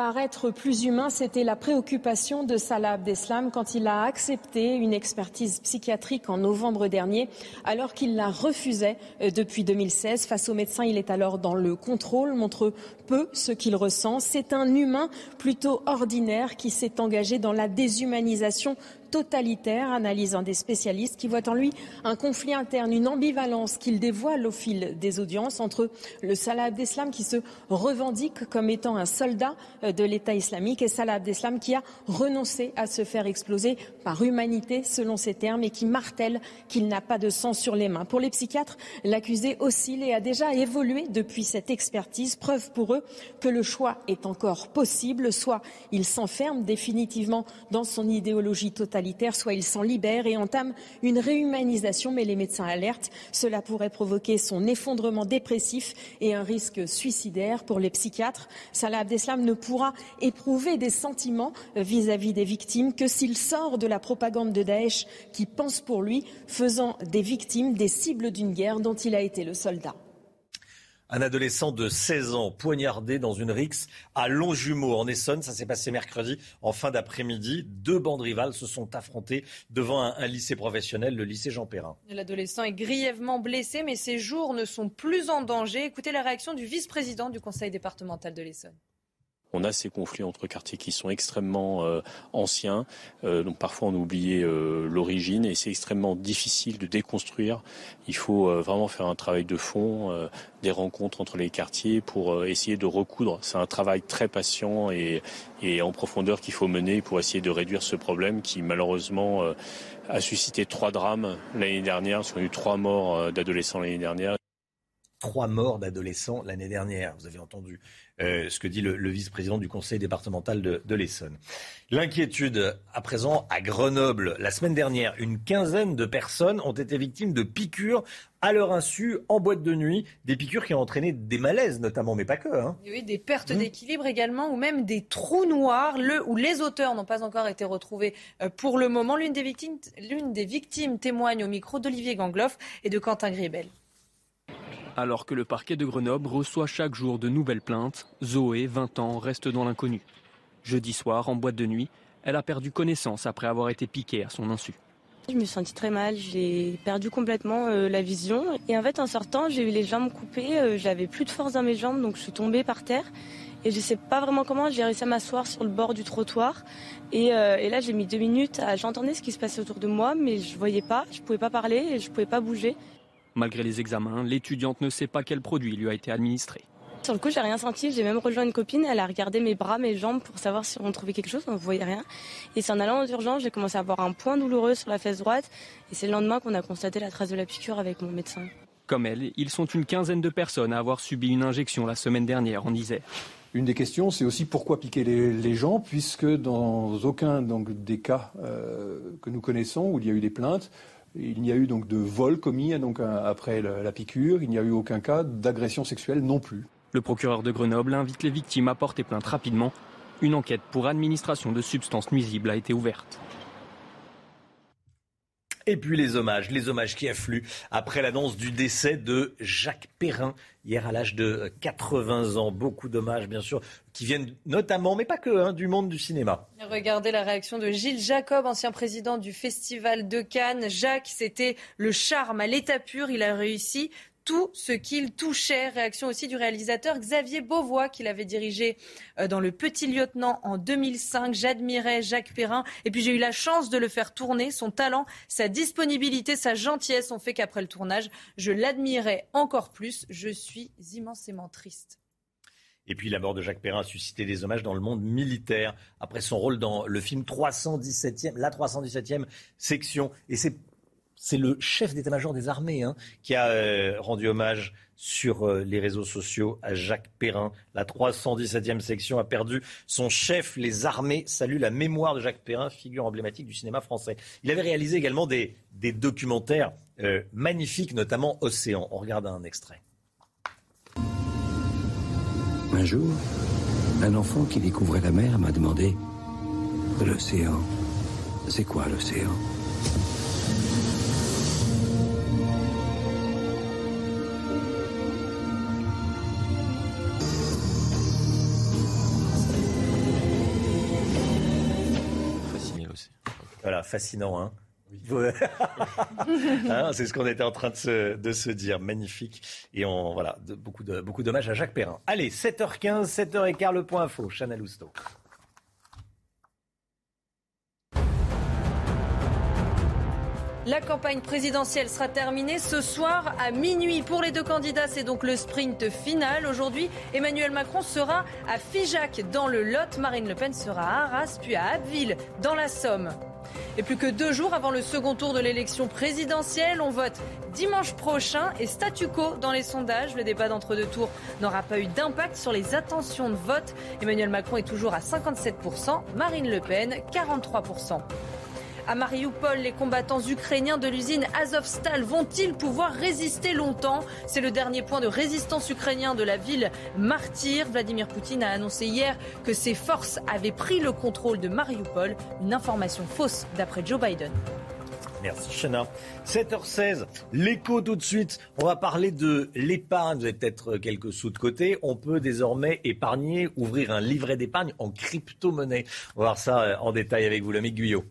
S16: Paraître plus humain, c'était la préoccupation de Salah Abdeslam quand il a accepté une expertise psychiatrique en novembre dernier, alors qu'il la refusait euh, depuis 2016. Face au médecin, il est alors dans le contrôle, montre peu ce qu'il ressent. C'est un humain plutôt ordinaire qui s'est engagé dans la déshumanisation totalitaire, analyse un des spécialistes qui voit en lui un conflit interne, une ambivalence qu'il dévoile au fil des audiences entre le Salah Abdeslam qui se revendique comme étant un soldat euh, de l'État islamique et Salah Abdeslam qui a renoncé à se faire exploser par humanité selon ses termes et qui martèle qu'il n'a pas de sang sur les mains. Pour les psychiatres, l'accusé oscille et a déjà évolué depuis cette expertise, preuve pour eux que le choix est encore possible, soit il s'enferme définitivement dans son idéologie totalitaire, soit il s'en libère et entame une réhumanisation, mais les médecins alertent, cela pourrait provoquer son effondrement dépressif et un risque suicidaire pour les psychiatres. Salah Abdeslam ne pourra éprouver des sentiments vis-à-vis des victimes que s'il sort de la propagande de Daesh qui pense pour lui, faisant des victimes des cibles d'une guerre dont il a été le soldat.
S1: Un adolescent de 16 ans poignardé dans une rixe à Longjumeau en Essonne. Ça s'est passé mercredi en fin d'après-midi. Deux bandes rivales se sont affrontées devant un, un lycée professionnel, le lycée Jean Perrin.
S2: L'adolescent est grièvement blessé, mais ses jours ne sont plus en danger. Écoutez la réaction du vice-président du conseil départemental de l'Essonne.
S15: On a ces conflits entre quartiers qui sont extrêmement euh, anciens, euh, donc parfois on oublie euh, l'origine et c'est extrêmement difficile de déconstruire. Il faut euh, vraiment faire un travail de fond, des rencontres entre les quartiers pour essayer de recoudre. C'est un travail très patient et, en profondeur qu'il faut mener pour essayer de réduire ce problème qui malheureusement a suscité trois drames l'année dernière, parce qu'on a eu trois morts d'adolescents l'année dernière.
S1: Trois morts d'adolescents l'année dernière, vous avez entendu euh, ce que dit le, le vice-président du conseil départemental de, de l'Essonne. L'inquiétude à présent à Grenoble. La semaine dernière, une quinzaine de personnes ont été victimes de piqûres à leur insu en boîte de nuit. Des piqûres qui ont entraîné des malaises notamment, mais pas que. Hein.
S2: Oui, des pertes d'équilibre également, ou même des trous noirs, le, où les auteurs n'ont pas encore été retrouvés euh, pour le moment. L'une des victimes, l'une des victimes témoigne au micro d'Olivier Gangloff et de Quentin Griebel.
S18: Alors que le parquet de Grenoble reçoit chaque jour de nouvelles plaintes, Zoé, 20 ans, reste dans l'inconnu. Jeudi soir, en boîte de nuit, elle a perdu connaissance après avoir été piquée à son insu.
S14: Je me suis sentie très mal, j'ai perdu complètement euh, la vision. Et en fait, en sortant, j'ai eu les jambes coupées, euh, j'avais plus de force dans mes jambes, donc je suis tombée par terre. Et je sais pas vraiment comment, j'ai réussi à m'asseoir sur le bord du trottoir. Et, euh, et là, j'ai mis deux minutes, à... j'entendais ce qui se passait autour de moi, mais je voyais pas, je pouvais pas parler et je pouvais pas bouger.
S18: Malgré les examens, l'étudiante ne sait pas quel produit lui a été administré.
S14: Sur le coup, j'ai rien senti. J'ai même rejoint une copine. Elle a regardé mes bras, mes jambes pour savoir si on trouvait quelque chose. On ne voyait rien. Et c'est en allant aux urgences, j'ai commencé à avoir un point douloureux sur la fesse droite. Et c'est le lendemain qu'on a constaté la trace de la piqûre avec mon médecin.
S18: Comme elle, ils sont une quinzaine de personnes à avoir subi une injection la semaine dernière en Isère.
S42: Une des questions, c'est aussi pourquoi piquer les, les, gens, puisque dans aucun donc, des cas euh, que nous connaissons où il y a eu des plaintes, il n'y a eu donc de vol commis donc, après la, la piqûre, il n'y a eu aucun cas d'agression sexuelle non plus.
S18: Le procureur de Grenoble invite les victimes à porter plainte rapidement. Une enquête pour administration de substances nuisibles a été ouverte.
S1: Et puis les hommages, les hommages qui affluent après l'annonce du décès de Jacques Perrin, hier à l'âge de 80 ans. Beaucoup d'hommages, bien sûr, qui viennent notamment, mais pas que, hein, du monde du cinéma.
S2: Regardez la réaction de Gilles Jacob, ancien président du Festival de Cannes. Jacques, c'était le charme à l'état pur. Il a réussi tout ce qu'il touchait. Réaction aussi du réalisateur Xavier Beauvois, qu'il avait dirigé dans Le Petit Lieutenant en 2005. J'admirais Jacques Perrin et puis j'ai eu la chance de le faire tourner. Son talent, sa disponibilité, sa gentillesse ont fait qu'après le tournage, je l'admirais encore plus. Je suis immensément triste.
S1: Et puis la mort de Jacques Perrin a suscité des hommages dans le monde militaire après son rôle dans le film 317e, la 317e section. Et c'est c'est le chef d'état-major des armées hein, qui a euh, rendu hommage sur euh, les réseaux sociaux à Jacques Perrin. La 317e section a perdu son chef. Les armées saluent la mémoire de Jacques Perrin, figure emblématique du cinéma français. Il avait réalisé également des, documentaires euh, magnifiques, notamment Océan. On regarde un extrait.
S43: Un jour, un enfant qui découvrait la mer m'a demandé L'océan, c'est quoi l'océan?
S1: Fascinant, hein hein, c'est ce qu'on était en train de se, de se, dire. Magnifique. Et on, voilà, de, beaucoup, de, beaucoup d'hommages à Jacques Perrin. Allez, 7h15, 7h15, le point info. Chana Lousteau.
S2: La campagne présidentielle sera terminée ce soir à minuit. Pour les deux candidats, c'est donc le sprint final. Aujourd'hui, Emmanuel Macron sera à Figeac dans le Lot. Marine Le Pen sera à Arras, puis à Abbeville dans la Somme. Et plus que deux jours avant le second tour de l'élection présidentielle, on vote dimanche prochain et statu quo dans les sondages. Le débat d'entre-deux tours n'aura pas eu d'impact sur les intentions de vote. Emmanuel Macron est toujours à 57%, Marine Le Pen 43%. À Mariupol, les combattants ukrainiens de l'usine Azovstal vont-ils pouvoir résister longtemps? C'est le dernier point de résistance ukrainien de la ville martyre. Vladimir Poutine a annoncé hier que ses forces avaient pris le contrôle de Mariupol. Une information fausse d'après Joe Biden.
S1: Merci Chana. 7h16, l'écho tout de suite. On va parler de l'épargne. Vous avez peut-être quelques sous de côté. On peut désormais épargner, ouvrir un livret d'épargne en crypto-monnaie. On va voir ça euh, en détail avec vous, l'ami Guyot.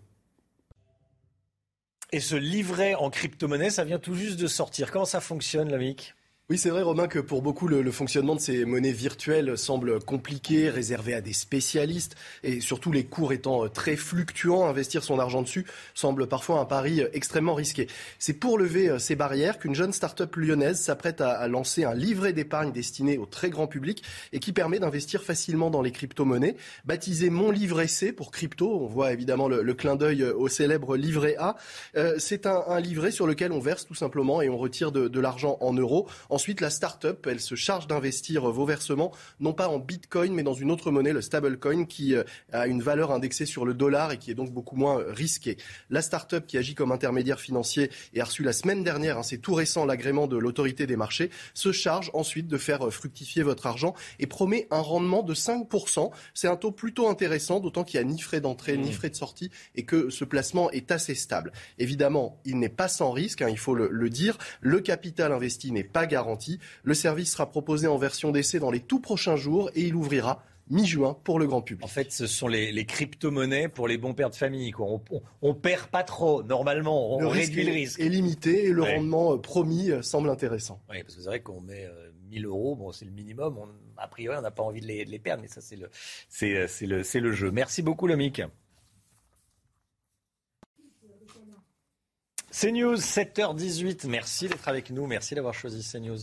S1: Et ce livret en crypto-monnaie, ça vient tout juste de sortir. Comment ça fonctionne, l'amic
S22: oui, c'est vrai, Romain, que pour beaucoup, le, fonctionnement de ces monnaies virtuelles semble compliqué, réservé à des spécialistes, et surtout les cours étant euh, très fluctuants, investir son argent dessus semble parfois un pari euh, extrêmement risqué. C'est pour lever euh, ces barrières qu'une jeune start-up lyonnaise s'apprête à, lancer un livret d'épargne destiné au très grand public et qui permet d'investir facilement dans les crypto-monnaies. Baptisé Mon livret C pour crypto, on voit évidemment le, clin d'œil au célèbre livret A. c'est un, livret sur lequel on verse tout simplement et on retire de, de l'argent en euros. Ensuite, la start-up, elle se charge d'investir vos versements, non pas en bitcoin, mais dans une autre monnaie, le stablecoin, qui euh, a une valeur indexée sur le dollar et qui est donc beaucoup moins euh, risqué. La start-up qui agit comme intermédiaire financier et a reçu la semaine dernière, hein, c'est tout récent, l'agrément de l'autorité des marchés, se charge ensuite de faire euh, fructifier votre argent et promet un rendement de 5%. C'est un taux plutôt intéressant, d'autant qu'il n'y a ni frais d'entrée, ni mmh. frais de sortie et que ce placement est assez stable. Évidemment, il n'est pas sans risque, hein, il faut le dire. Le capital investi n'est pas garanti le service sera proposé en version d'essai dans les tout prochains jours et il ouvrira mi-juin pour le grand public.
S1: En fait, ce sont les, crypto-monnaies pour les bons pères de famille. On, on, perd pas trop, normalement, on réduit le risque.
S22: est limité et le rendement euh, promis euh, semble intéressant.
S1: Oui, parce que c'est vrai qu'on met 1000 euh, euros, bon, c'est le minimum. a priori, on n'a pas envie de les, perdre, mais ça, c'est le, c'est, le, c'est le jeu. Merci beaucoup, Lomic. CNews, 7h18. Merci d'être avec nous. Merci d'avoir choisi CNews.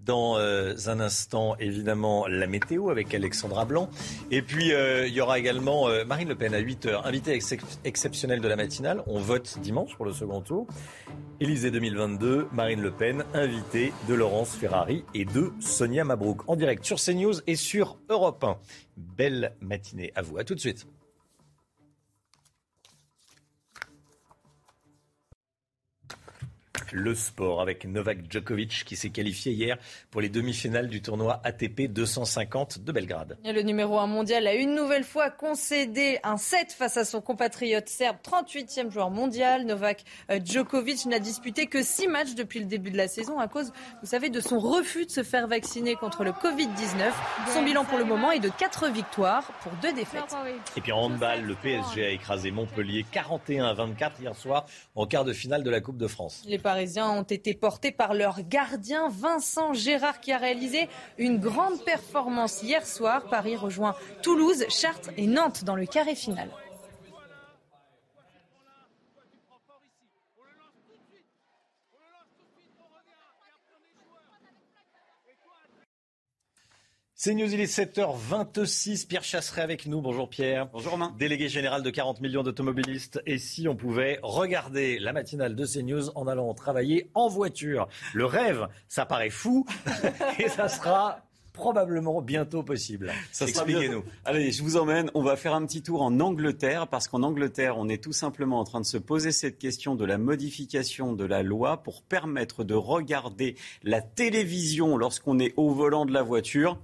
S1: Dans euh, un instant, évidemment, la météo avec Alexandra Blanc. Et puis, euh, il y aura également euh, Marine Le Pen à 8h, invitée exceptionnelle de la matinale. On vote dimanche pour le second tour. Élysée 2022, Marine Le Pen, invitée de Laurence Ferrari et de Sonia Mabrouk. En direct sur CNews et sur Europe 1. Belle matinée à vous. À tout de suite. Le sport avec Novak Djokovic qui s'est qualifié hier pour les demi-finales du tournoi ATP 250 de Belgrade.
S2: le numéro 1 mondial a une nouvelle fois concédé un set face à son compatriote serbe, 38e joueur mondial. Novak euh, Djokovic n'a disputé que 6 matchs depuis le début de la saison à cause, vous savez, de son refus de se faire vacciner contre le Covid-19. Son bilan pour le moment est de 4 victoires pour 2 défaites.
S1: Et puis en handball, le PSG a écrasé Montpellier 41 à 24 hier soir en quart de finale de la Coupe de France.
S2: Les Parisiens ont été portés par leur gardien Vincent Gérard qui a réalisé une grande performance hier soir. Paris rejoint Toulouse, Chartres et Nantes dans le carré final.
S1: C'est News, il est 7h26. Pierre Chasseret avec nous. Bonjour Pierre.
S44: Bonjour Romain.
S1: Délégué général de 40 millions d'automobilistes. Et si on pouvait regarder la matinale de CNews en allant travailler en voiture? Le rêve, ça paraît fou. et ça sera probablement bientôt possible. Expliquez-nous.
S44: Allez, je vous emmène. On va faire un petit tour en Angleterre parce qu'en Angleterre, on est tout simplement en train de se poser cette question de la modification de la loi pour permettre de regarder la télévision lorsqu'on est au volant de la voiture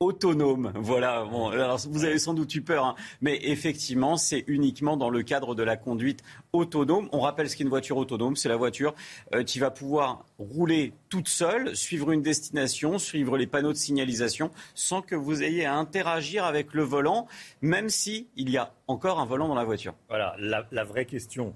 S44: autonome. Voilà. Vous avez sans doute eu peur, hein. mais effectivement, c'est uniquement dans le cadre de la conduite autonome. On rappelle ce qu'est une voiture autonome. C'est la voiture euh, qui va pouvoir rouler toute seule, suivre une destination, suivre les panneaux de signalisation, sans que vous ayez à interagir avec le volant, même si il y a encore un volant dans la voiture.
S1: Voilà. La vraie question,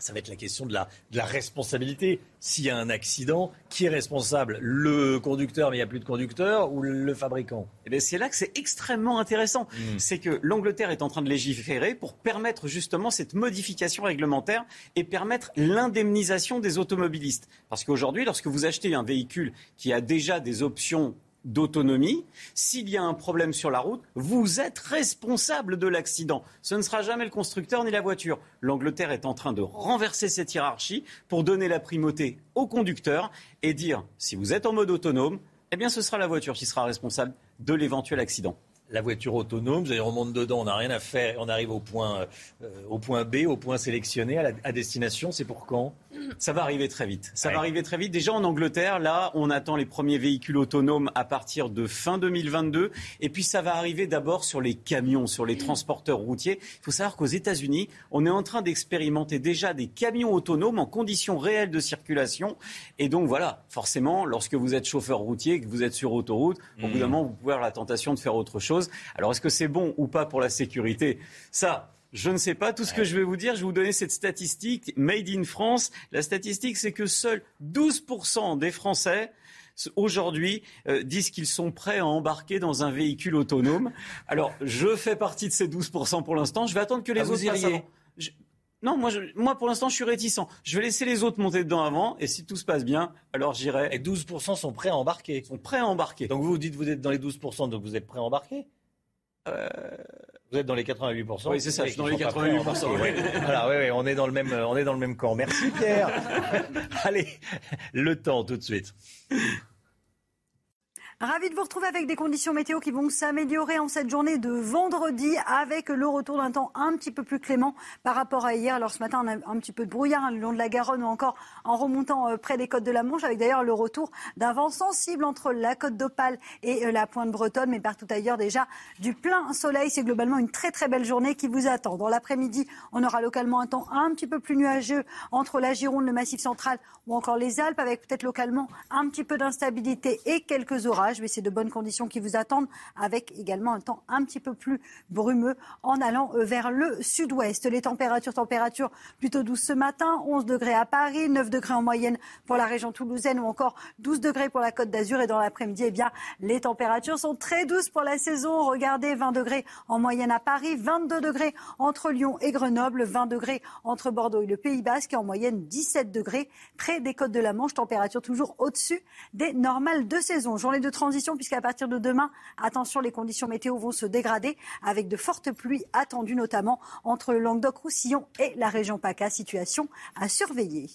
S1: ça va être la question de la, de la responsabilité. S'il y a un accident, qui est responsable? Le conducteur, mais il n'y a plus de conducteur, ou le fabricant?
S44: Eh C'est là que c'est extrêmement intéressant. Hmm. C'est que l'Angleterre est en train de légiférer pour permettre justement cette modification réglementaire et permettre l'indemnisation des automobilistes. Parce qu'aujourd'hui, lorsque vous achetez un véhicule qui a déjà des options d'autonomie. S'il y a un problème sur la route, vous êtes responsable de l'accident. Ce ne sera jamais le constructeur ni la voiture. L'Angleterre est en train de renverser cette hiérarchie pour donner la primauté au conducteur et dire si vous êtes en mode autonome, eh bien ce sera la voiture qui sera responsable de l'éventuel accident
S1: la voiture autonome, vous allez remonte dedans, on n'a rien à faire, on arrive au point, euh, au point B, au point sélectionné, à, la, à destination, c'est pour quand?
S44: Ça va arriver très vite. Ça va arriver très vite. Déjà en Angleterre, là, on attend les premiers véhicules autonomes à partir de fin 2022, et puis ça va arriver d'abord sur les camions, sur les transporteurs routiers. Il faut savoir qu'aux États-Unis, on est en train d'expérimenter déjà des camions autonomes en conditions réelles de circulation, et donc voilà, forcément, lorsque vous êtes chauffeur routier, que vous êtes sur autoroute, au bout d'un mmh. moment, vous pouvez avoir la tentation de faire autre chose. Alors est-ce que c'est bon ou pas pour la sécurité? Ça, je ne sais pas. Tout ce que je vais vous dire, je vais vous donner cette statistique made in France. La statistique, c'est que seuls 12% des Français aujourd'hui euh, disent qu'ils sont prêts à embarquer dans un véhicule autonome. Alors, je fais partie de ces 12% pour l'instant. Je vais attendre que les ah, autres passent avant. Non, moi, moi pour l'instant, je suis réticent. Je vais laisser les autres monter dedans avant, et si tout se passe bien, alors j'irai.
S1: Et 12% sont prêts à embarquer.
S44: Sont prêts à embarquer.
S1: Donc vous vous dites, vous êtes dans les 12%, donc vous êtes prêts à embarquer? Euh... Vous êtes dans les 88%.
S44: Oui, c'est ça, je suis dans les 88%. Oui.
S1: voilà, oui, on est dans le même, on est dans le même camp. Merci Pierre. Allez, le temps tout de suite.
S23: Ravi de vous retrouver avec des conditions météo qui vont s'améliorer en cette journée de vendredi avec le retour d'un temps un petit peu plus clément par rapport à hier. Alors ce matin, on a un petit peu de brouillard hein, le long de la Garonne ou encore en remontant euh, près des côtes de la Manche avec d'ailleurs le retour d'un vent sensible entre la côte d'Opale et euh, la pointe bretonne. Mais partout ailleurs déjà du plein soleil. C'est globalement une très très belle journée qui vous attend. Dans l'après-midi, on aura localement un temps un petit peu plus nuageux entre la Gironde, le Massif central ou encore les Alpes avec peut-être localement un petit peu d'instabilité et quelques orages mais c'est de bonnes conditions qui vous attendent, avec également un temps un petit peu plus brumeux en allant euh, vers le sud-ouest. Les températures, températures plutôt douces ce matin, 11 degrés à Paris, 9 degrés en moyenne pour la région toulousaine ou encore 12 degrés pour la Côte d'Azur. Et dans l'après-midi, eh bien, les températures sont très douces pour la saison. Regardez, 20 degrés en moyenne à Paris, 22 degrés entre Lyon et Grenoble, 20 degrés entre Bordeaux et le Pays Basque et en moyenne 17 degrés près des côtes de la Manche. Température toujours au-dessus des normales de saison. Journée de transition puisqu'à partir de demain, attention, les conditions météo vont se dégrader avec de fortes pluies attendues notamment entre le Languedoc-Roussillon et la région PACA. Situation à surveiller.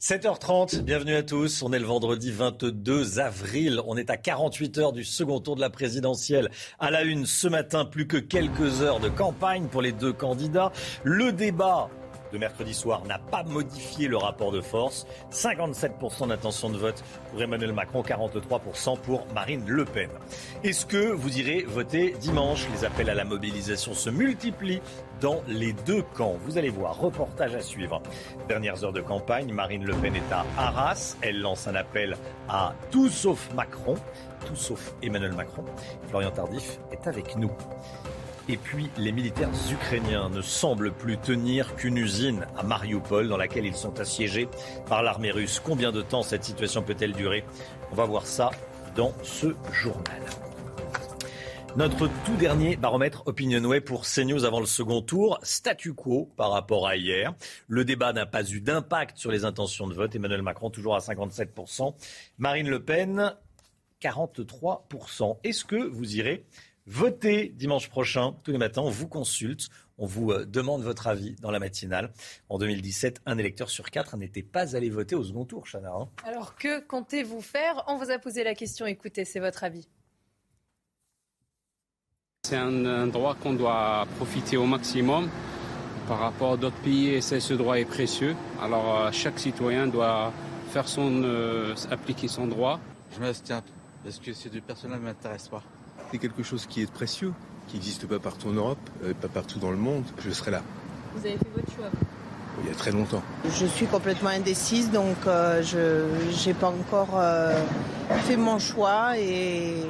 S1: 7h30, bienvenue à tous. On est le vendredi 22 avril. On est à 48 heures du second tour de la présidentielle. À la une ce matin, plus que quelques heures de campagne pour les deux candidats. Le débat mercredi soir n'a pas modifié le rapport de force. 57% d'intention de vote pour Emmanuel Macron, 43% pour Marine Le Pen. Est-ce que vous irez voter dimanche? Les appels à la mobilisation se multiplient dans les deux camps. Vous allez voir, reportage à suivre. Dernières heures de campagne, Marine Le Pen est à Arras. Elle lance un appel à tout sauf Macron, tout sauf Emmanuel Macron. Florian Tardif est avec nous. Et puis, les militaires ukrainiens ne semblent plus tenir qu'une usine à Mariupol dans laquelle ils sont assiégés par l'armée russe. Combien de temps cette situation peut-elle durer? On va voir ça dans ce journal. Notre tout dernier baromètre Opinionway pour CNews avant le second tour, statu quo par rapport à hier. Le débat n'a pas eu d'impact sur les intentions de vote. Emmanuel Macron toujours à 57%. Marine Le Pen, 43%. Est-ce que vous irez Votez dimanche prochain, tous les matins, on vous consulte, on vous euh, demande votre avis dans la matinale. En 2017, un électeur sur quatre n'était pas allé voter au second tour, Chana. Hein.
S2: Alors que comptez-vous faire? On vous a posé la question, écoutez, c'est votre avis.
S26: C'est un, droit qu'on doit profiter au maximum. Par rapport à d'autres pays, ce droit est précieux. Alors euh, chaque citoyen doit faire son, euh, appliquer son droit.
S45: Je m'abstiens parce que ces deux personnes-là ne m'intéressent pas. C'est quelque chose qui est précieux, qui n'existe pas partout en Europe, euh, pas partout dans le monde. Je serai là.
S2: Vous avez fait votre choix
S45: il y a très longtemps.
S46: Je suis complètement indécise, donc euh, je n'ai pas encore euh, fait mon choix et,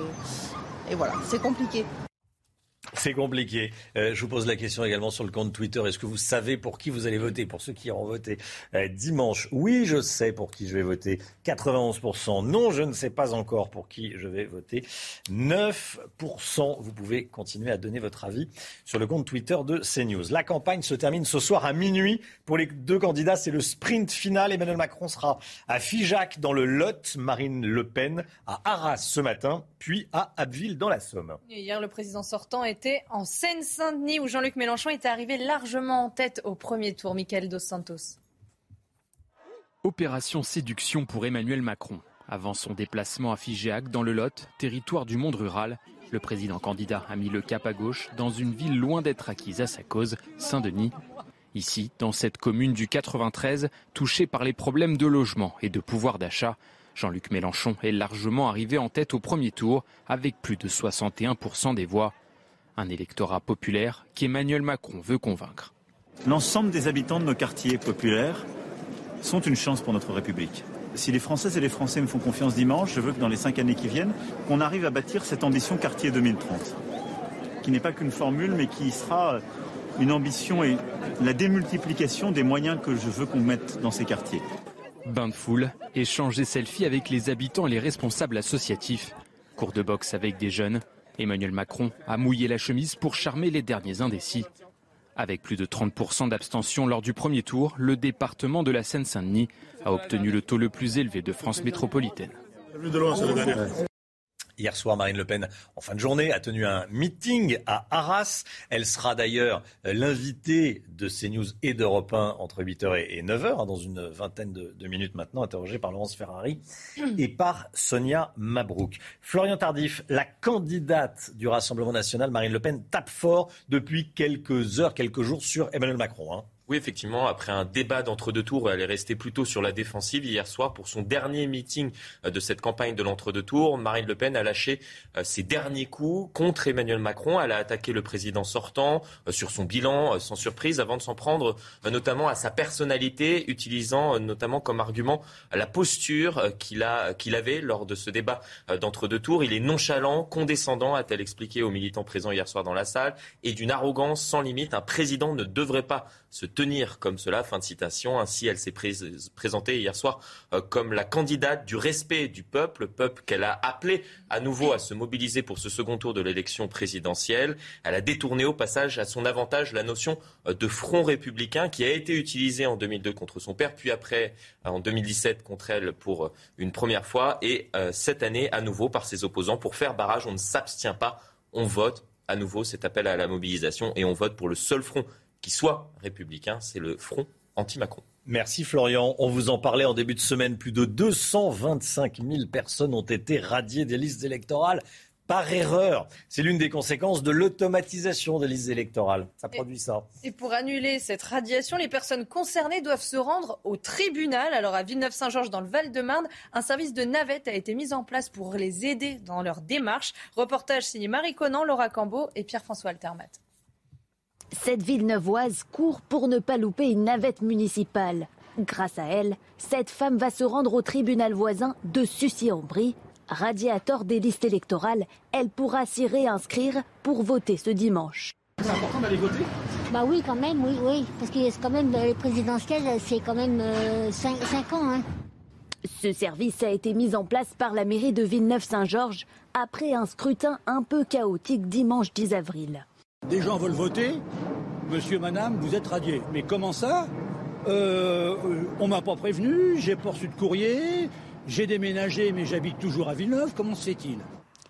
S46: et voilà, c'est compliqué.
S1: C'est compliqué. Euh, je vous pose la question également sur le compte Twitter. Est-ce que vous savez pour qui vous allez voter? Pour ceux qui auront voté euh, dimanche. Oui, je sais pour qui je vais voter. 91%. Non, je ne sais pas encore pour qui je vais voter. 9%. Vous pouvez continuer à donner votre avis sur le compte Twitter de CNews. La campagne se termine ce soir à minuit. Pour les deux candidats, c'est le sprint final. Emmanuel Macron sera à Figeac dans le Lot. Marine Le Pen à Arras ce matin, puis à Abbeville dans la Somme.
S2: hier, le président sortant était en Seine-Saint-Denis où Jean-Luc Mélenchon était arrivé largement en tête au premier tour. Michael Dos Santos.
S18: Opération séduction pour Emmanuel Macron. Avant son déplacement à Figeac dans le Lot, territoire du monde rural, le président candidat a mis le cap à gauche dans une ville loin d'être acquise à sa cause, Saint-Denis. Ici, dans cette commune du 93, touchée par les problèmes de logement et de pouvoir d'achat, Jean-Luc Mélenchon est largement arrivé en tête au premier tour avec plus de 61% des voix. Un électorat populaire qu'Emmanuel Macron veut convaincre.
S47: L'ensemble des habitants de nos quartiers populaires sont une chance pour notre République. Si les Françaises et les Français me font confiance dimanche, je veux que dans les cinq années qui viennent, qu'on arrive à bâtir cette ambition quartier 2030, qui n'est pas qu'une formule, mais qui sera une ambition et la démultiplication des moyens que je veux qu'on mette dans ces quartiers.
S18: Bain de foule, échange des selfies avec les habitants et les responsables associatifs. Cours de boxe avec des jeunes. Emmanuel Macron a mouillé la chemise pour charmer les derniers indécis. Avec plus de 30% d'abstention lors du premier tour, le département de la Seine-Saint-Denis a obtenu le taux le plus élevé de France métropolitaine.
S1: Hier soir, Marine Le Pen, en fin de journée, a tenu un meeting à Arras. Elle sera d'ailleurs l'invitée de CNews et d'Europe 1 entre 8h et 9h, hein, dans une vingtaine de, minutes maintenant, interrogée par Laurence Ferrari et par Sonia Mabrouk. Florian Tardif, la candidate du Rassemblement national, Marine Le Pen, tape fort depuis quelques heures, quelques jours sur Emmanuel Macron. Hein.
S10: Oui, effectivement, après un débat d'entre-deux tours, elle est restée plutôt sur la défensive hier soir pour son dernier meeting euh, de cette campagne de l'entre-deux tours. Marine Le Pen a lâché euh, ses derniers coups contre Emmanuel Macron. Elle a attaqué le président sortant euh, sur son bilan, sans surprise, avant de s'en prendre notamment à sa personnalité, utilisant notamment comme argument la posture qu'il qu'il avait lors de ce débat d'entre-deux tours. Il est nonchalant, condescendant, a-t-elle expliqué aux militants présents hier soir dans la salle, et d'une arrogance sans limite. Un président ne devrait pas se tenir comme cela. Fin de citation. Ainsi, elle s'est présentée hier soir euh, comme la candidate du respect du peuple, peuple qu'elle a appelé à nouveau à se mobiliser pour ce second tour de l'élection présidentielle. Elle a détourné au passage à son avantage la notion euh, de front républicain qui a été utilisée en 2002 contre son père, puis après euh, en 2017 contre elle pour une première fois, et cette année à nouveau par ses opposants pour faire barrage. On ne s'abstient pas, on vote à nouveau cet appel à la mobilisation et on vote pour le seul front qui soit républicain, c'est le front anti-Macron.
S1: Merci Florian. On vous en parlait en début de semaine. Plus de 225 000 personnes ont été radiées des listes électorales par erreur. C'est l'une des conséquences de l'automatisation des listes électorales. Ça produit ça.
S2: Et pour annuler cette radiation, les personnes concernées doivent se rendre au tribunal. Alors à Villeneuve-Saint-Georges, dans le Val-de-Marne, un service de navette a été mis en place pour les aider dans leur démarche. Reportage signé Marie Conan, Laura Cambeau et Pierre-François Altermat.
S8: Cette ville neuvoise court pour ne pas louper une navette municipale. Grâce à elle, cette femme va se rendre au tribunal voisin de Sucy-en-Brie. Radiateur des listes électorales, elle pourra s'y réinscrire pour voter ce dimanche.
S48: C'est important d'aller voter? Bah oui, quand même, oui, oui. Parce que c'est quand même, euh, les présidentielles, c'est quand même 5, euh, ans. Hein.
S8: Ce service a été mis en place par la mairie de Villeneuve-Saint-Georges après un scrutin un peu chaotique dimanche 10 avril.
S45: Des gens veulent voter. Monsieur, madame, vous êtes radié. Mais comment ça euh, On m'a pas prévenu, j'ai pas reçu de courrier, j'ai déménagé mais j'habite toujours à Villeneuve. Comment se fait-il?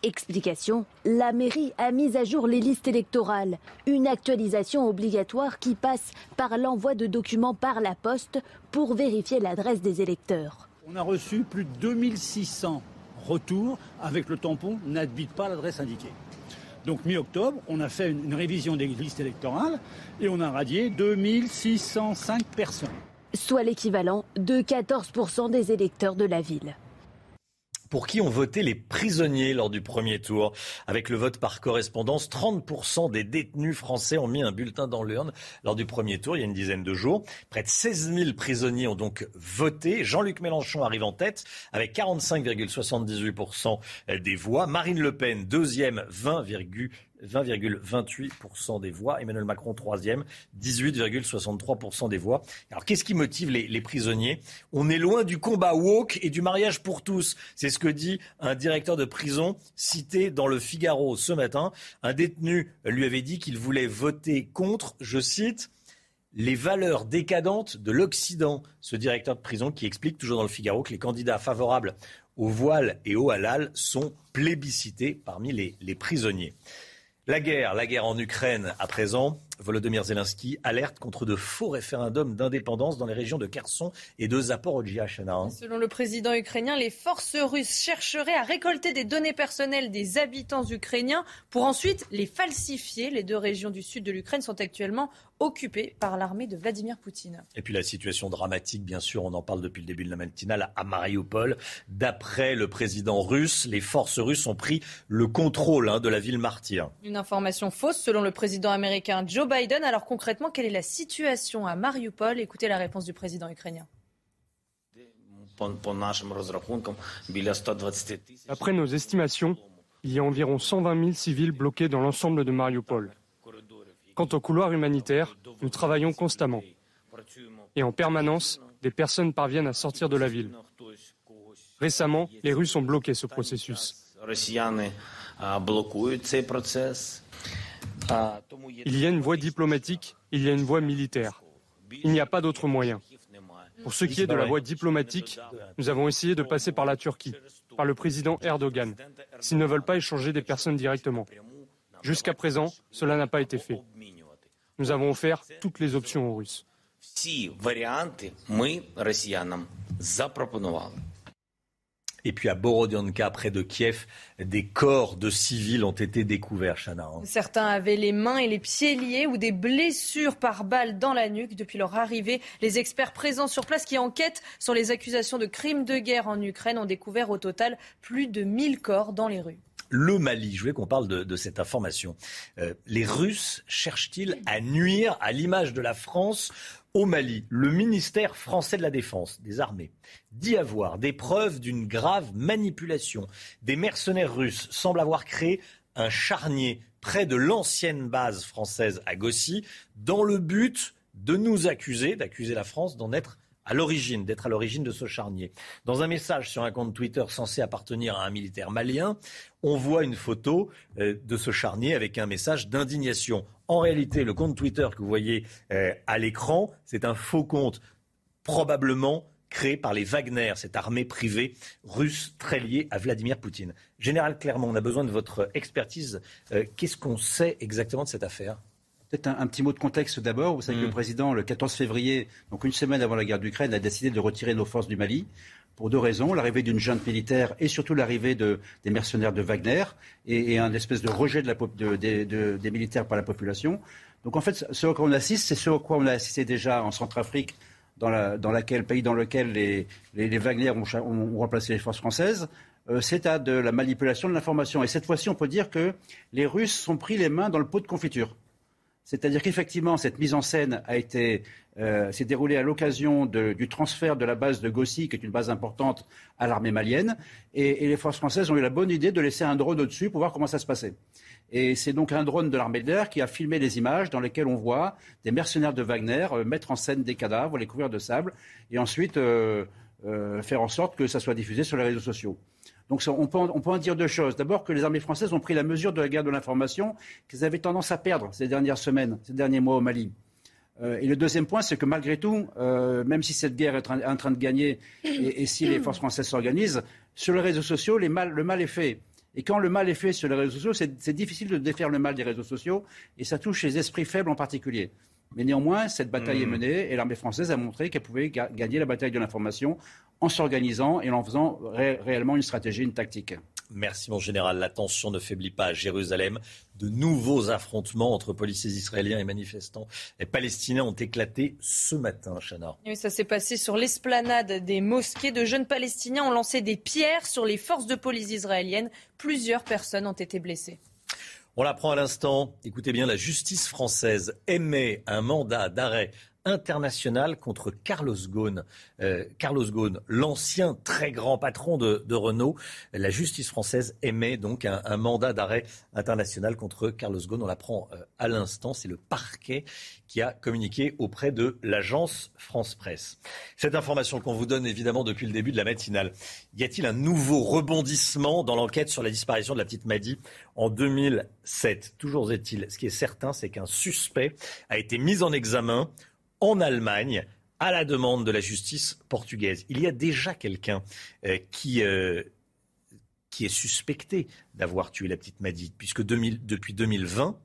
S8: Explication, la mairie a mis à jour les listes électorales, une actualisation obligatoire qui passe par l'envoi de documents par la poste pour vérifier l'adresse des électeurs.
S45: On a reçu plus de 2600 retours avec le tampon n'habite pas l'adresse indiquée. Donc mi-octobre, on a fait une, révision des listes électorales et on a radié 2605 personnes.
S8: Soit l'équivalent de 14% des électeurs de la ville
S1: pour qui ont voté les prisonniers lors du premier tour. Avec le vote par correspondance, 30% des détenus français ont mis un bulletin dans l'urne lors du premier tour, il y a une dizaine de jours. Près de 16 000 prisonniers ont donc voté. Jean-Luc Mélenchon arrive en tête avec 45,78% des voix. Marine Le Pen, deuxième, 20, 20,28% des voix. Emmanuel Macron, troisième, 18,63% des voix. Alors, qu'est-ce qui motive les, prisonniers? On est loin du combat woke et du mariage pour tous. C'est ce que dit un directeur de prison cité dans le Figaro ce matin. Un détenu lui avait dit qu'il voulait voter contre, je cite, les valeurs décadentes de l'Occident. Ce directeur de prison qui explique toujours dans le Figaro que les candidats favorables au voile et au halal sont plébiscités parmi les prisonniers. La guerre, la guerre en Ukraine à présent. Volodymyr Zelensky alerte contre de faux référendums d'indépendance dans les régions de Kherson et de Zaporizhia.
S2: Selon le président ukrainien, les forces russes chercheraient à récolter des données personnelles des habitants ukrainiens pour ensuite les falsifier. Les deux régions du sud de l'Ukraine sont actuellement occupées par l'armée de Vladimir Poutine.
S1: Et puis la situation dramatique, bien sûr, on en parle depuis le début de la matinale à Mariupol. D'après le président russe, les forces russes ont pris le contrôle hein, de la ville martyre.
S2: Une information fausse selon le président américain Joe Biden. Alors concrètement, quelle est la situation à Mariupol? Écoutez la réponse du président ukrainien.
S18: Après nos estimations, il y a environ 120 000 civils bloqués dans l'ensemble de Mariupol. Quant au couloir humanitaire, nous travaillons constamment. Et en permanence, des personnes parviennent à sortir de la ville. Récemment, les Russes ont bloqué ce processus. Il y a une voie diplomatique, il y a une voie militaire. Il n'y a pas d'autre moyen. Pour ce qui est de la voie diplomatique, nous avons essayé de passer par la Turquie, par le président Erdogan, s'ils ne veulent pas échanger des personnes directement. Jusqu'à présent, cela n'a pas été fait. Nous avons offert toutes les options aux Russes.
S1: Et puis à Borodyanka, près de Kiev, des corps de civils ont été découverts, Chana.
S2: Certains avaient les mains et les pieds liés ou des blessures par balle dans la nuque. Depuis leur arrivée, les experts présents sur place qui enquêtent sur les accusations de crimes de guerre en Ukraine ont découvert au total plus de 1000 corps dans les rues.
S1: Le Mali, je voulais qu'on parle de, de cette information. Euh, les Russes cherchent-ils à nuire à l'image de la France au Mali Le ministère français de la Défense, des armées, dit avoir des preuves d'une grave manipulation. Des mercenaires russes semblent avoir créé un charnier près de l'ancienne base française à Gossy dans le but de nous accuser, d'accuser la France d'en être à l'origine, d'être à l'origine de ce charnier. Dans un message sur un compte Twitter censé appartenir à un militaire malien, on voit une photo euh, de ce charnier avec un message d'indignation. En réalité, le compte Twitter que vous voyez euh, à l'écran, c'est un faux compte, probablement créé par les Wagner, cette armée privée russe très liée à Vladimir Poutine. Général Clermont, on a besoin de votre expertise. Euh, Qu'est-ce qu'on sait exactement de cette affaire?
S12: Peut-être un, un petit mot de contexte d'abord. Vous savez que le président, le 14 février, donc une semaine avant la guerre d'Ukraine, a décidé de retirer nos forces du Mali pour deux raisons l'arrivée d'une junte militaire et surtout l'arrivée de, des mercenaires de Wagner et, et un espèce de rejet des- de- des militaires par la population. Donc en fait, ce à quoi on assiste, c'est ce à quoi on a assisté déjà en Centrafrique, dans, la, pays dans lequel les, Wagner ont, ont- ont remplacé les forces françaises. Euh, c'est à de la manipulation de l'information. Et cette fois-ci, on peut dire que les Russes sont pris les mains dans le pot de confiture. C'est-à-dire qu'effectivement, cette mise en scène euh, s'est déroulée à l'occasion du transfert de la base de Gossy, qui est une base importante, à l'armée malienne. Et, les forces françaises ont eu la bonne idée de laisser un drone au-dessus pour voir comment ça se passait. Et c'est donc un drone de l'armée de l'air qui a filmé les images dans lesquelles on voit des mercenaires de Wagner euh, mettre en scène des cadavres, les couvrir de sable, et ensuite euh, faire en sorte que ça soit diffusé sur les réseaux sociaux. Donc on, peut en, dire deux choses. D'abord que les armées françaises ont pris la mesure de la guerre de l'information qu'elles avaient tendance à perdre ces dernières semaines, ces derniers mois au Mali. Euh, et le deuxième point, c'est que malgré tout, euh, même si cette guerre est en, train de gagner et, si les forces françaises s'organisent, sur les réseaux sociaux, le mal est fait. Et quand le mal est fait sur les réseaux sociaux, c'est difficile de défaire le mal des réseaux sociaux, et ça touche les esprits faibles en particulier. Mais néanmoins, cette bataille est menée, et l'armée française a montré qu'elle pouvait ga- gagner la bataille de l'information en s'organisant et en faisant ré- réellement une stratégie, une tactique.
S1: Merci mon général. La tension ne faiblit pas à Jérusalem. De nouveaux affrontements entre policiers israéliens et manifestants et palestiniens ont éclaté ce matin, Chana.
S2: Oui, ça s'est passé sur l'esplanade des mosquées. De jeunes Palestiniens ont lancé des pierres sur les forces de police israéliennes. Plusieurs personnes ont été blessées.
S1: On l'apprend à l'instant. Écoutez bien, la justice française émet un mandat d'arrêt internationale contre Carlos Ghosn. Euh, Carlos Ghosn, l'ancien très grand patron de, Renault. La justice française émet donc un, mandat d'arrêt international contre Carlos Ghosn. On l'apprend euh, à l'instant. C'est le parquet qui a communiqué auprès de l'agence France Presse. Cette information qu'on vous donne évidemment depuis le début de la matinale. Y a-t-il un nouveau rebondissement dans l'enquête sur la disparition de la petite Maddy en 2007 Toujours est-il, ce qui est certain, c'est qu'un suspect a été mis en examen en Allemagne à la demande de la justice portugaise. Il y a déjà quelqu'un euh, qui, euh, qui est suspecté d'avoir tué la petite Maddy, puisque depuis 2020,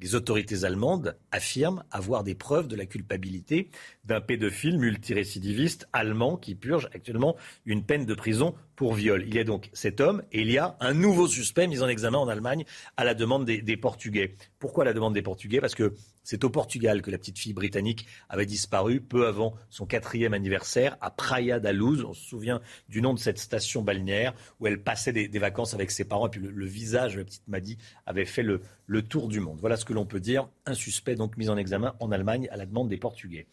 S1: les autorités allemandes affirment avoir des preuves de la culpabilité d'un pédophile multirécidiviste allemand qui purge actuellement une peine de prison pour viol. Il y a donc cet homme et il y a un nouveau suspect mis en examen en Allemagne à la demande des Portugais. Pourquoi la demande des Portugais? Parce que c'est au Portugal que la petite fille britannique avait disparu peu avant son quatrième anniversaire à Praia da Luz. On se souvient du nom de cette station balnéaire où elle passait des, vacances avec ses parents et puis le, visage de la petite Maddy avait fait le, le tour du monde. Voilà ce que l'on peut dire. Un suspect donc mis en examen en Allemagne à la demande des Portugais.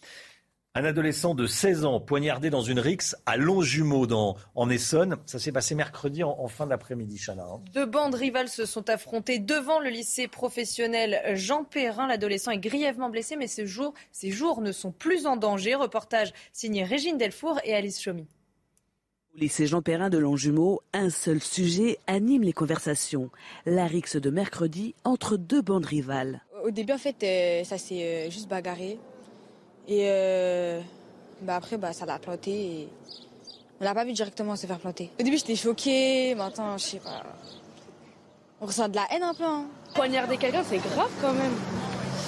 S1: Un adolescent de 16 ans poignardé dans une rixe à Longjumeau dans, en Essonne. Ça s'est passé mercredi en, fin d'après-midi, Chana. Hein.
S2: Deux bandes rivales se sont affrontées devant le lycée professionnel Jean Perrin. L'adolescent est grièvement blessé, mais ces jours, ces jours ne sont plus en danger. Reportage signé Régine Delfour et Alice Chomy.
S49: Au lycée Jean Perrin de Longjumeau, un seul sujet anime les conversations. La rixe de mercredi entre deux bandes rivales.
S50: Au début, en fait, euh, ça s'est euh, juste bagarré. Et euh, bah après, bah, ça l'a planté. Et... On l'a pas vu directement se faire planter. Au début, j'étais choquée. Maintenant, je sais pas. On ressent de la haine un peu. Hein. Poignarder quelqu'un, c'est grave quand même.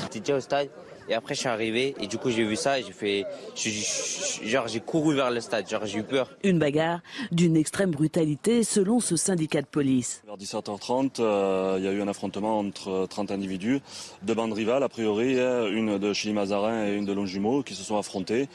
S51: J'étais déjà au stade? Et après, je suis arrivé et du coup, j'ai vu ça et j'ai fait, genre, j'ai couru vers le stade, genre, j'ai eu peur.
S49: Une bagarre d'une extrême brutalité selon ce syndicat de police.
S33: Vers 17h30, euh, il y a eu un affrontement entre 30 individus, deux bandes rivales, a priori, une de Chili Mazarin et une de Longjumeau, qui se sont affrontés.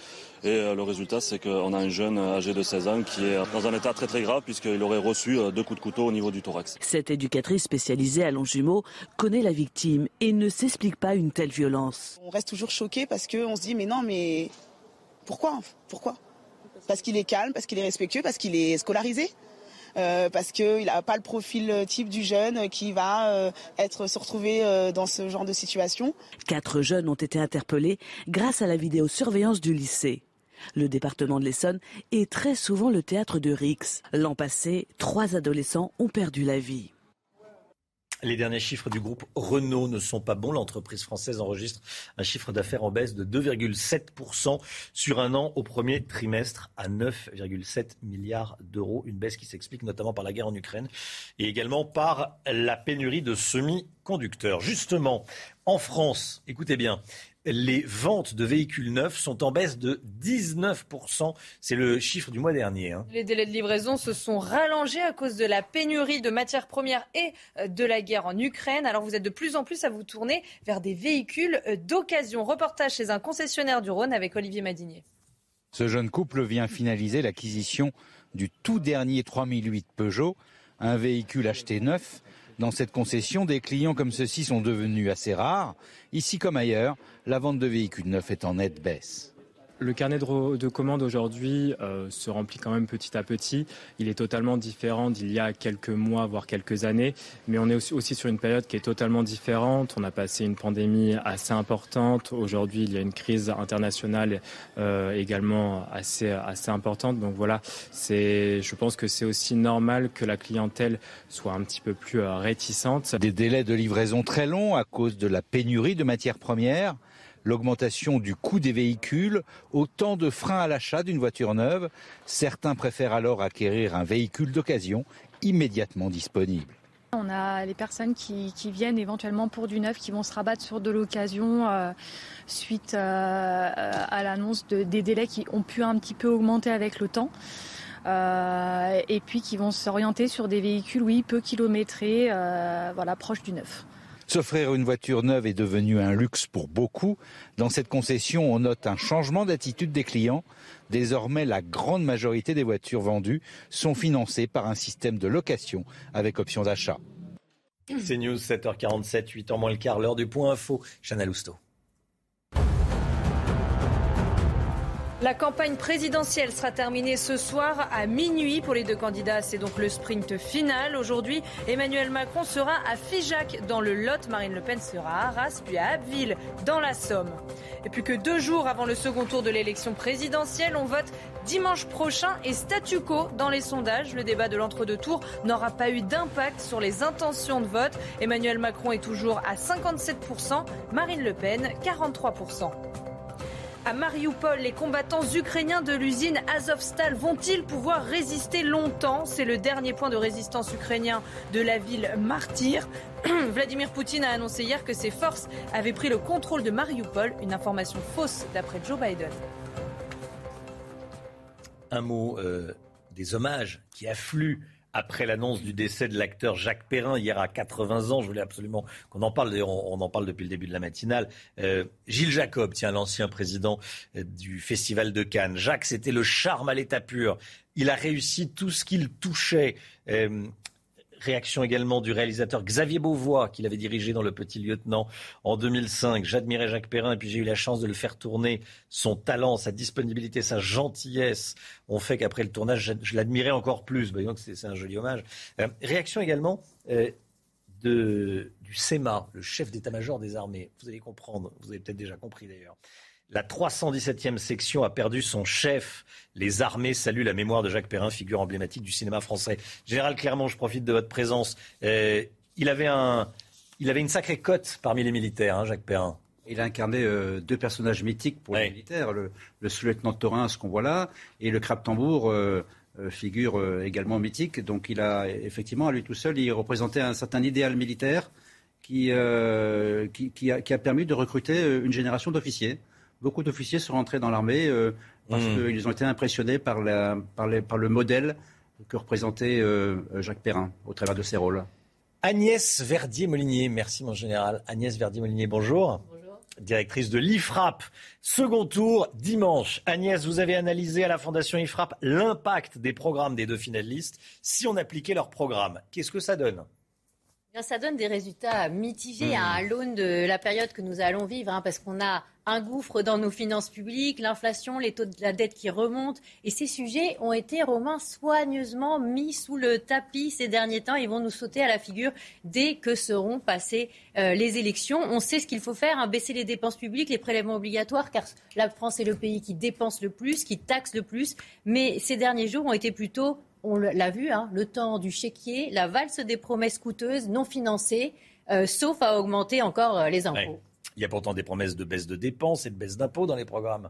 S33: Et euh, le résultat, c'est qu'on a un jeune âgé de 16 ans qui est dans un état très très grave puisqu'il aurait reçu euh, deux coups de couteau au niveau du thorax.
S49: Cette éducatrice spécialisée à Longjumeau connaît la victime et ne s'explique pas une telle violence.
S52: On reste toujours choqué parce qu'on se dit mais non mais pourquoi Pourquoi? Parce qu'il est calme, parce qu'il est respectueux, parce qu'il est scolarisé euh, parce qu'il n'a pas le profil type du jeune qui va être se retrouver dans ce genre de situation.
S49: Quatre jeunes ont été interpellés grâce à la vidéosurveillance du lycée. Le département de l'Essonne est très souvent le théâtre de Rix. L'an passé, trois adolescents ont perdu la vie.
S1: Les derniers chiffres du groupe Renault ne sont pas bons. L'entreprise française enregistre un chiffre d'affaires en baisse de 2,7% sur un an au premier trimestre à 9,7 milliards d'euros. Une baisse qui s'explique notamment par la guerre en Ukraine et également par la pénurie de semi-conducteurs. Justement, en France, écoutez bien, les ventes de véhicules neufs sont en baisse de 19%. C'est le chiffre du mois dernier. Hein.
S2: Les délais de livraison se sont rallongés à cause de la pénurie de matières premières et euh, de la guerre en Ukraine. Alors vous êtes de plus en plus à vous tourner vers des véhicules euh, d'occasion. Reportage chez un concessionnaire du Rhône avec Olivier Madinier.
S17: Ce jeune couple vient finaliser l'acquisition du tout dernier 3008 Peugeot, un véhicule acheté neuf dans cette concession, des clients comme ceux-ci sont devenus assez rares. Ici comme ailleurs, la vente de véhicules neufs est en nette baisse.
S53: Le carnet de, commandes aujourd'hui euh, se remplit quand même petit à petit. Il est totalement différent d'il y a quelques mois, voire quelques années. Mais on est aussi, sur une période qui est totalement différente. On a passé une pandémie assez importante. Aujourd'hui, il y a une crise internationale euh, également assez, assez importante. Donc voilà, je pense que c'est aussi normal que la clientèle soit un petit peu plus euh, réticente.
S17: Des délais de livraison très longs à cause de la pénurie de matières premières l'augmentation du coût des véhicules, autant de freins à l'achat d'une voiture neuve. Certains préfèrent alors acquérir un véhicule d'occasion immédiatement disponible.
S19: On a les personnes qui, viennent éventuellement pour du neuf, qui vont se rabattre sur de l'occasion euh, suite euh, à l'annonce des délais qui ont pu un petit peu augmenter avec le temps. Euh, et puis qui vont s'orienter sur des véhicules, oui, peu kilométrés, voilà, proches du neuf.
S17: S'offrir une voiture neuve est devenu un luxe pour beaucoup. Dans cette concession, on note un changement d'attitude des clients. Désormais, la grande majorité des voitures vendues sont financées par un système de location avec option d'achat.
S1: C'est News 7h47, 8 h moins le quart, l'heure du point info. Chanel.
S2: La campagne présidentielle sera terminée ce soir à minuit pour les deux candidats. C'est donc le sprint final. Aujourd'hui, Emmanuel Macron sera à Figeac dans le Lot. Marine Le Pen sera à Arras, puis à Abbeville dans la Somme. Et plus que deux jours avant le second tour de l'élection présidentielle, on vote dimanche prochain et statu quo dans les sondages. Le débat de l'entre-deux tours n'aura pas eu d'impact sur les intentions de vote. Emmanuel Macron est toujours à 57%, Marine Le Pen 43%. À Mariupol, les combattants ukrainiens de l'usine Azovstal vont-ils pouvoir résister longtemps? C'est le dernier point de résistance ukrainien de la ville martyre. Vladimir Poutine a annoncé hier que ses forces avaient pris le contrôle de Mariupol, une information fausse d'après Joe Biden.
S1: Un mot euh, des hommages qui affluent après l'annonce du décès de l'acteur Jacques Perrin hier à 80 ans. Je voulais absolument qu'on en parle. D'ailleurs, on, en parle depuis le début de la matinale. Euh, Gilles Jacob, tiens, l'ancien président euh, du Festival de Cannes. Jacques, c'était le charme à l'état pur. Il a réussi tout ce qu'il touchait. Euh, Réaction également du réalisateur Xavier Beauvois, qu'il avait dirigé dans Le Petit Lieutenant en 2005. J'admirais Jacques Perrin et puis j'ai eu la chance de le faire tourner. Son talent, sa disponibilité, sa gentillesse ont fait qu'après le tournage, je, l'admirais encore plus. Que c'est un joli hommage. Euh, réaction également euh, de, du SEMA, le chef d'état-major des armées. Vous allez comprendre, vous avez peut-être déjà compris d'ailleurs. La 317e section a perdu son chef. Les armées saluent la mémoire de Jacques Perrin, figure emblématique du cinéma français. Général Clermont, je profite de votre présence. Euh, il, avait un, il avait une sacrée cote parmi les militaires, hein, Jacques Perrin.
S12: Il a incarné euh, deux personnages mythiques pour les militaires, le, sous-lieutenant Thorin, ce qu'on voit là, et le crabe tambour, euh, figure également mythique. Donc il a effectivement, à lui tout seul, il représentait un certain idéal militaire qui, qui, a, qui a, permis de recruter une génération d'officiers beaucoup d'officiers sont rentrés dans l'armée euh, parce hmm. qu'ils ont été impressionnés par, le modèle que représentait euh, Jacques Perrin au travers de ses rôles.
S1: Agnès Verdier-Molinier, merci mon général. Agnès Verdier-Molinier, bonjour. Bonjour. Directrice de l'IFRAP. Second tour, dimanche. Agnès, vous avez analysé à la Fondation IFRAP l'impact des programmes des deux finalistes si on appliquait leur programme. Qu'est-ce que ça donne?
S54: Ça donne des résultats mitigés à hmm. l'aune de la période que nous allons vivre, hein, parce qu'on a un gouffre dans nos finances publiques, l'inflation, les taux de la dette qui remontent. Et ces sujets ont été, Romain, soigneusement mis sous le tapis ces derniers temps. Ils vont nous sauter à la figure dès que seront passées euh, les élections. On sait ce qu'il faut faire, hein, baisser les dépenses publiques, les prélèvements obligatoires, car la France est le pays qui dépense le plus, qui taxe le plus. Mais ces derniers jours ont été plutôt, on l'a vu, hein, le temps du chéquier, la valse des promesses coûteuses, non financées, euh, sauf à augmenter encore euh, les impôts.
S1: Il y a pourtant des promesses de baisse de dépenses et de baisse d'impôts dans les programmes.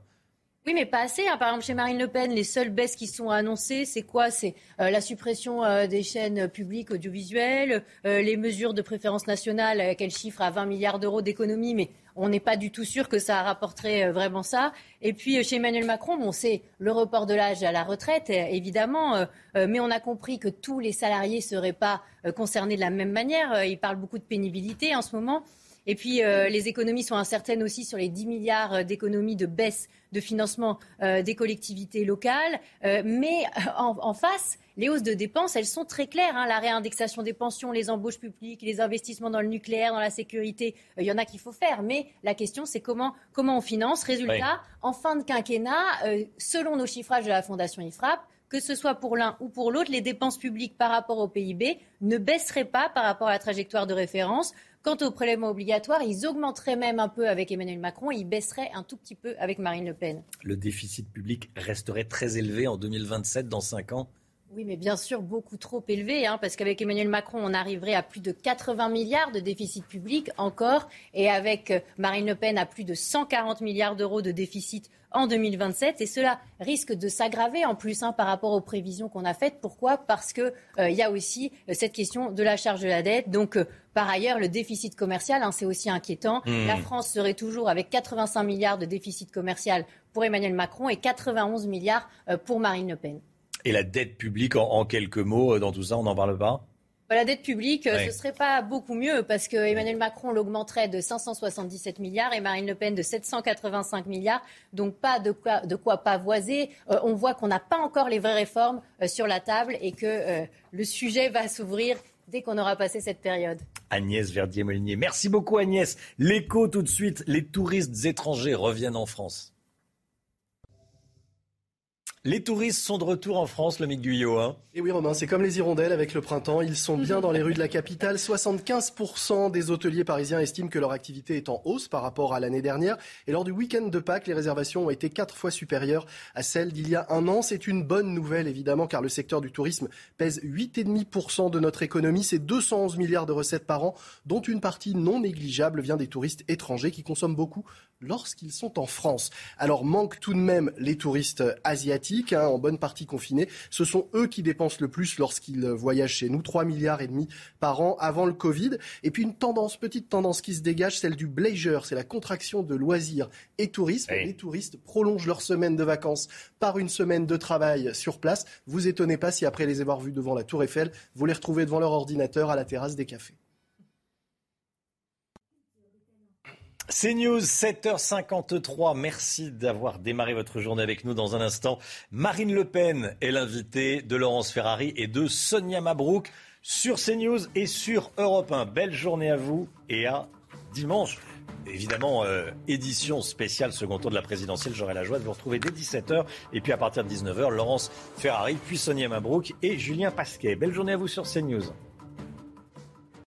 S54: Oui, mais pas assez. Hein. Par exemple, chez Marine Le Pen, les seules baisses qui sont annoncées, c'est quoi? C'est euh, la suppression euh, des chaînes publiques audiovisuelles, euh, les mesures de préférence nationale qu'elle chiffre à 20 milliards d'euros d'économie, mais on n'est pas du tout sûr que ça rapporterait vraiment ça. Et puis chez Emmanuel Macron, bon, c'est le report de l'âge à la retraite, évidemment, mais on a compris que tous les salariés ne seraient pas concernés de la même manière. Il parle beaucoup de pénibilité en ce moment. Et puis, euh, les économies sont incertaines aussi sur les 10 milliards euh, d'économies de baisse de financement euh, des collectivités locales. mais en, face, les hausses de dépenses, elles sont très claires. Hein. La réindexation des pensions, les embauches publiques, les investissements dans le nucléaire, dans la sécurité, il y en a qu'il faut faire. Mais la question, c'est comment, comment on finance. Résultat, en fin de quinquennat, selon nos chiffrages de la Fondation IFRAP, que ce soit pour l'un ou pour l'autre, les dépenses publiques par rapport au PIB ne baisseraient pas par rapport à la trajectoire de référence. Quant aux prélèvements obligatoires, ils augmenteraient même un peu avec Emmanuel Macron et ils baisseraient un tout petit peu avec Marine Le Pen.
S1: Le déficit public resterait très élevé en 2027, dans 5 ans
S54: oui, mais bien sûr, beaucoup trop élevé, hein, parce qu'avec Emmanuel Macron, on arriverait à plus de 80 milliards de déficit public encore, et avec euh, Marine Le Pen à plus de 140 milliards d'euros de déficit en 2027 et cela risque de s'aggraver en plus hein, par rapport aux prévisions qu'on a faites. Pourquoi? Parce qu'il euh, y a aussi euh, cette question de la charge de la dette. Donc euh, par ailleurs, le déficit commercial, hein, c'est aussi inquiétant. Mmh. La France serait toujours avec 85 milliards de déficit commercial pour Emmanuel Macron et 91 milliards pour Marine Le Pen.
S1: Et la dette publique, en quelques mots, dans tout ça, on n'en parle pas?
S54: Bah, la dette publique, ce ne serait pas beaucoup mieux parce que Emmanuel Macron l'augmenterait de 577 milliards et Marine Le Pen de 785 milliards. Donc pas de quoi, de quoi pavoiser. Euh, on voit qu'on n'a pas encore les vraies réformes euh, sur la table et que euh, le sujet va s'ouvrir dès qu'on aura passé cette période.
S1: Agnès Verdier-Molinier. Merci beaucoup Agnès. L'écho tout de suite. Les touristes étrangers reviennent en France. Les touristes sont de retour en France, le Guyot. Hein.
S22: Et oui, Romain, c'est comme les hirondelles avec le printemps. Ils sont bien dans les rues de la capitale. 75% des hôteliers parisiens estiment que leur activité est en hausse par rapport à l'année dernière. Et lors du week-end de Pâques, les réservations ont été quatre fois supérieures à celles d'il y a un an. C'est une bonne nouvelle, évidemment, car le secteur du tourisme pèse 8,5% de notre économie. C'est 211 milliards de recettes par an, dont une partie non négligeable vient des touristes étrangers qui consomment beaucoup lorsqu'ils sont en France. Alors manque tout de même les touristes asiatiques, hein, en bonne partie confinés. Ce sont eux qui dépensent le plus lorsqu'ils voyagent chez nous, 3 milliards et demi par an avant le Covid. Et puis une tendance, petite tendance qui se dégage, celle du bleisure, c'est la contraction de loisirs et tourisme. Les touristes prolongent leur semaine de vacances par une semaine de travail sur place. Vous étonnez pas si après les avoir vus devant la Tour Eiffel, vous les retrouvez devant leur ordinateur à la terrasse des cafés.
S1: C'est News, 7h53. Merci d'avoir démarré votre journée avec nous. Dans un instant, Marine Le Pen est l'invitée de Laurence Ferrari et de Sonia Mabrouk sur CNews et sur Europe 1. Belle journée à vous et à dimanche. Évidemment, euh, édition spéciale second tour de la présidentielle. J'aurai la joie de vous retrouver dès 17h. Et puis à partir de 19h, Laurence Ferrari, puis Sonia Mabrouk et Julien Pasquet. Belle journée à vous sur CNews.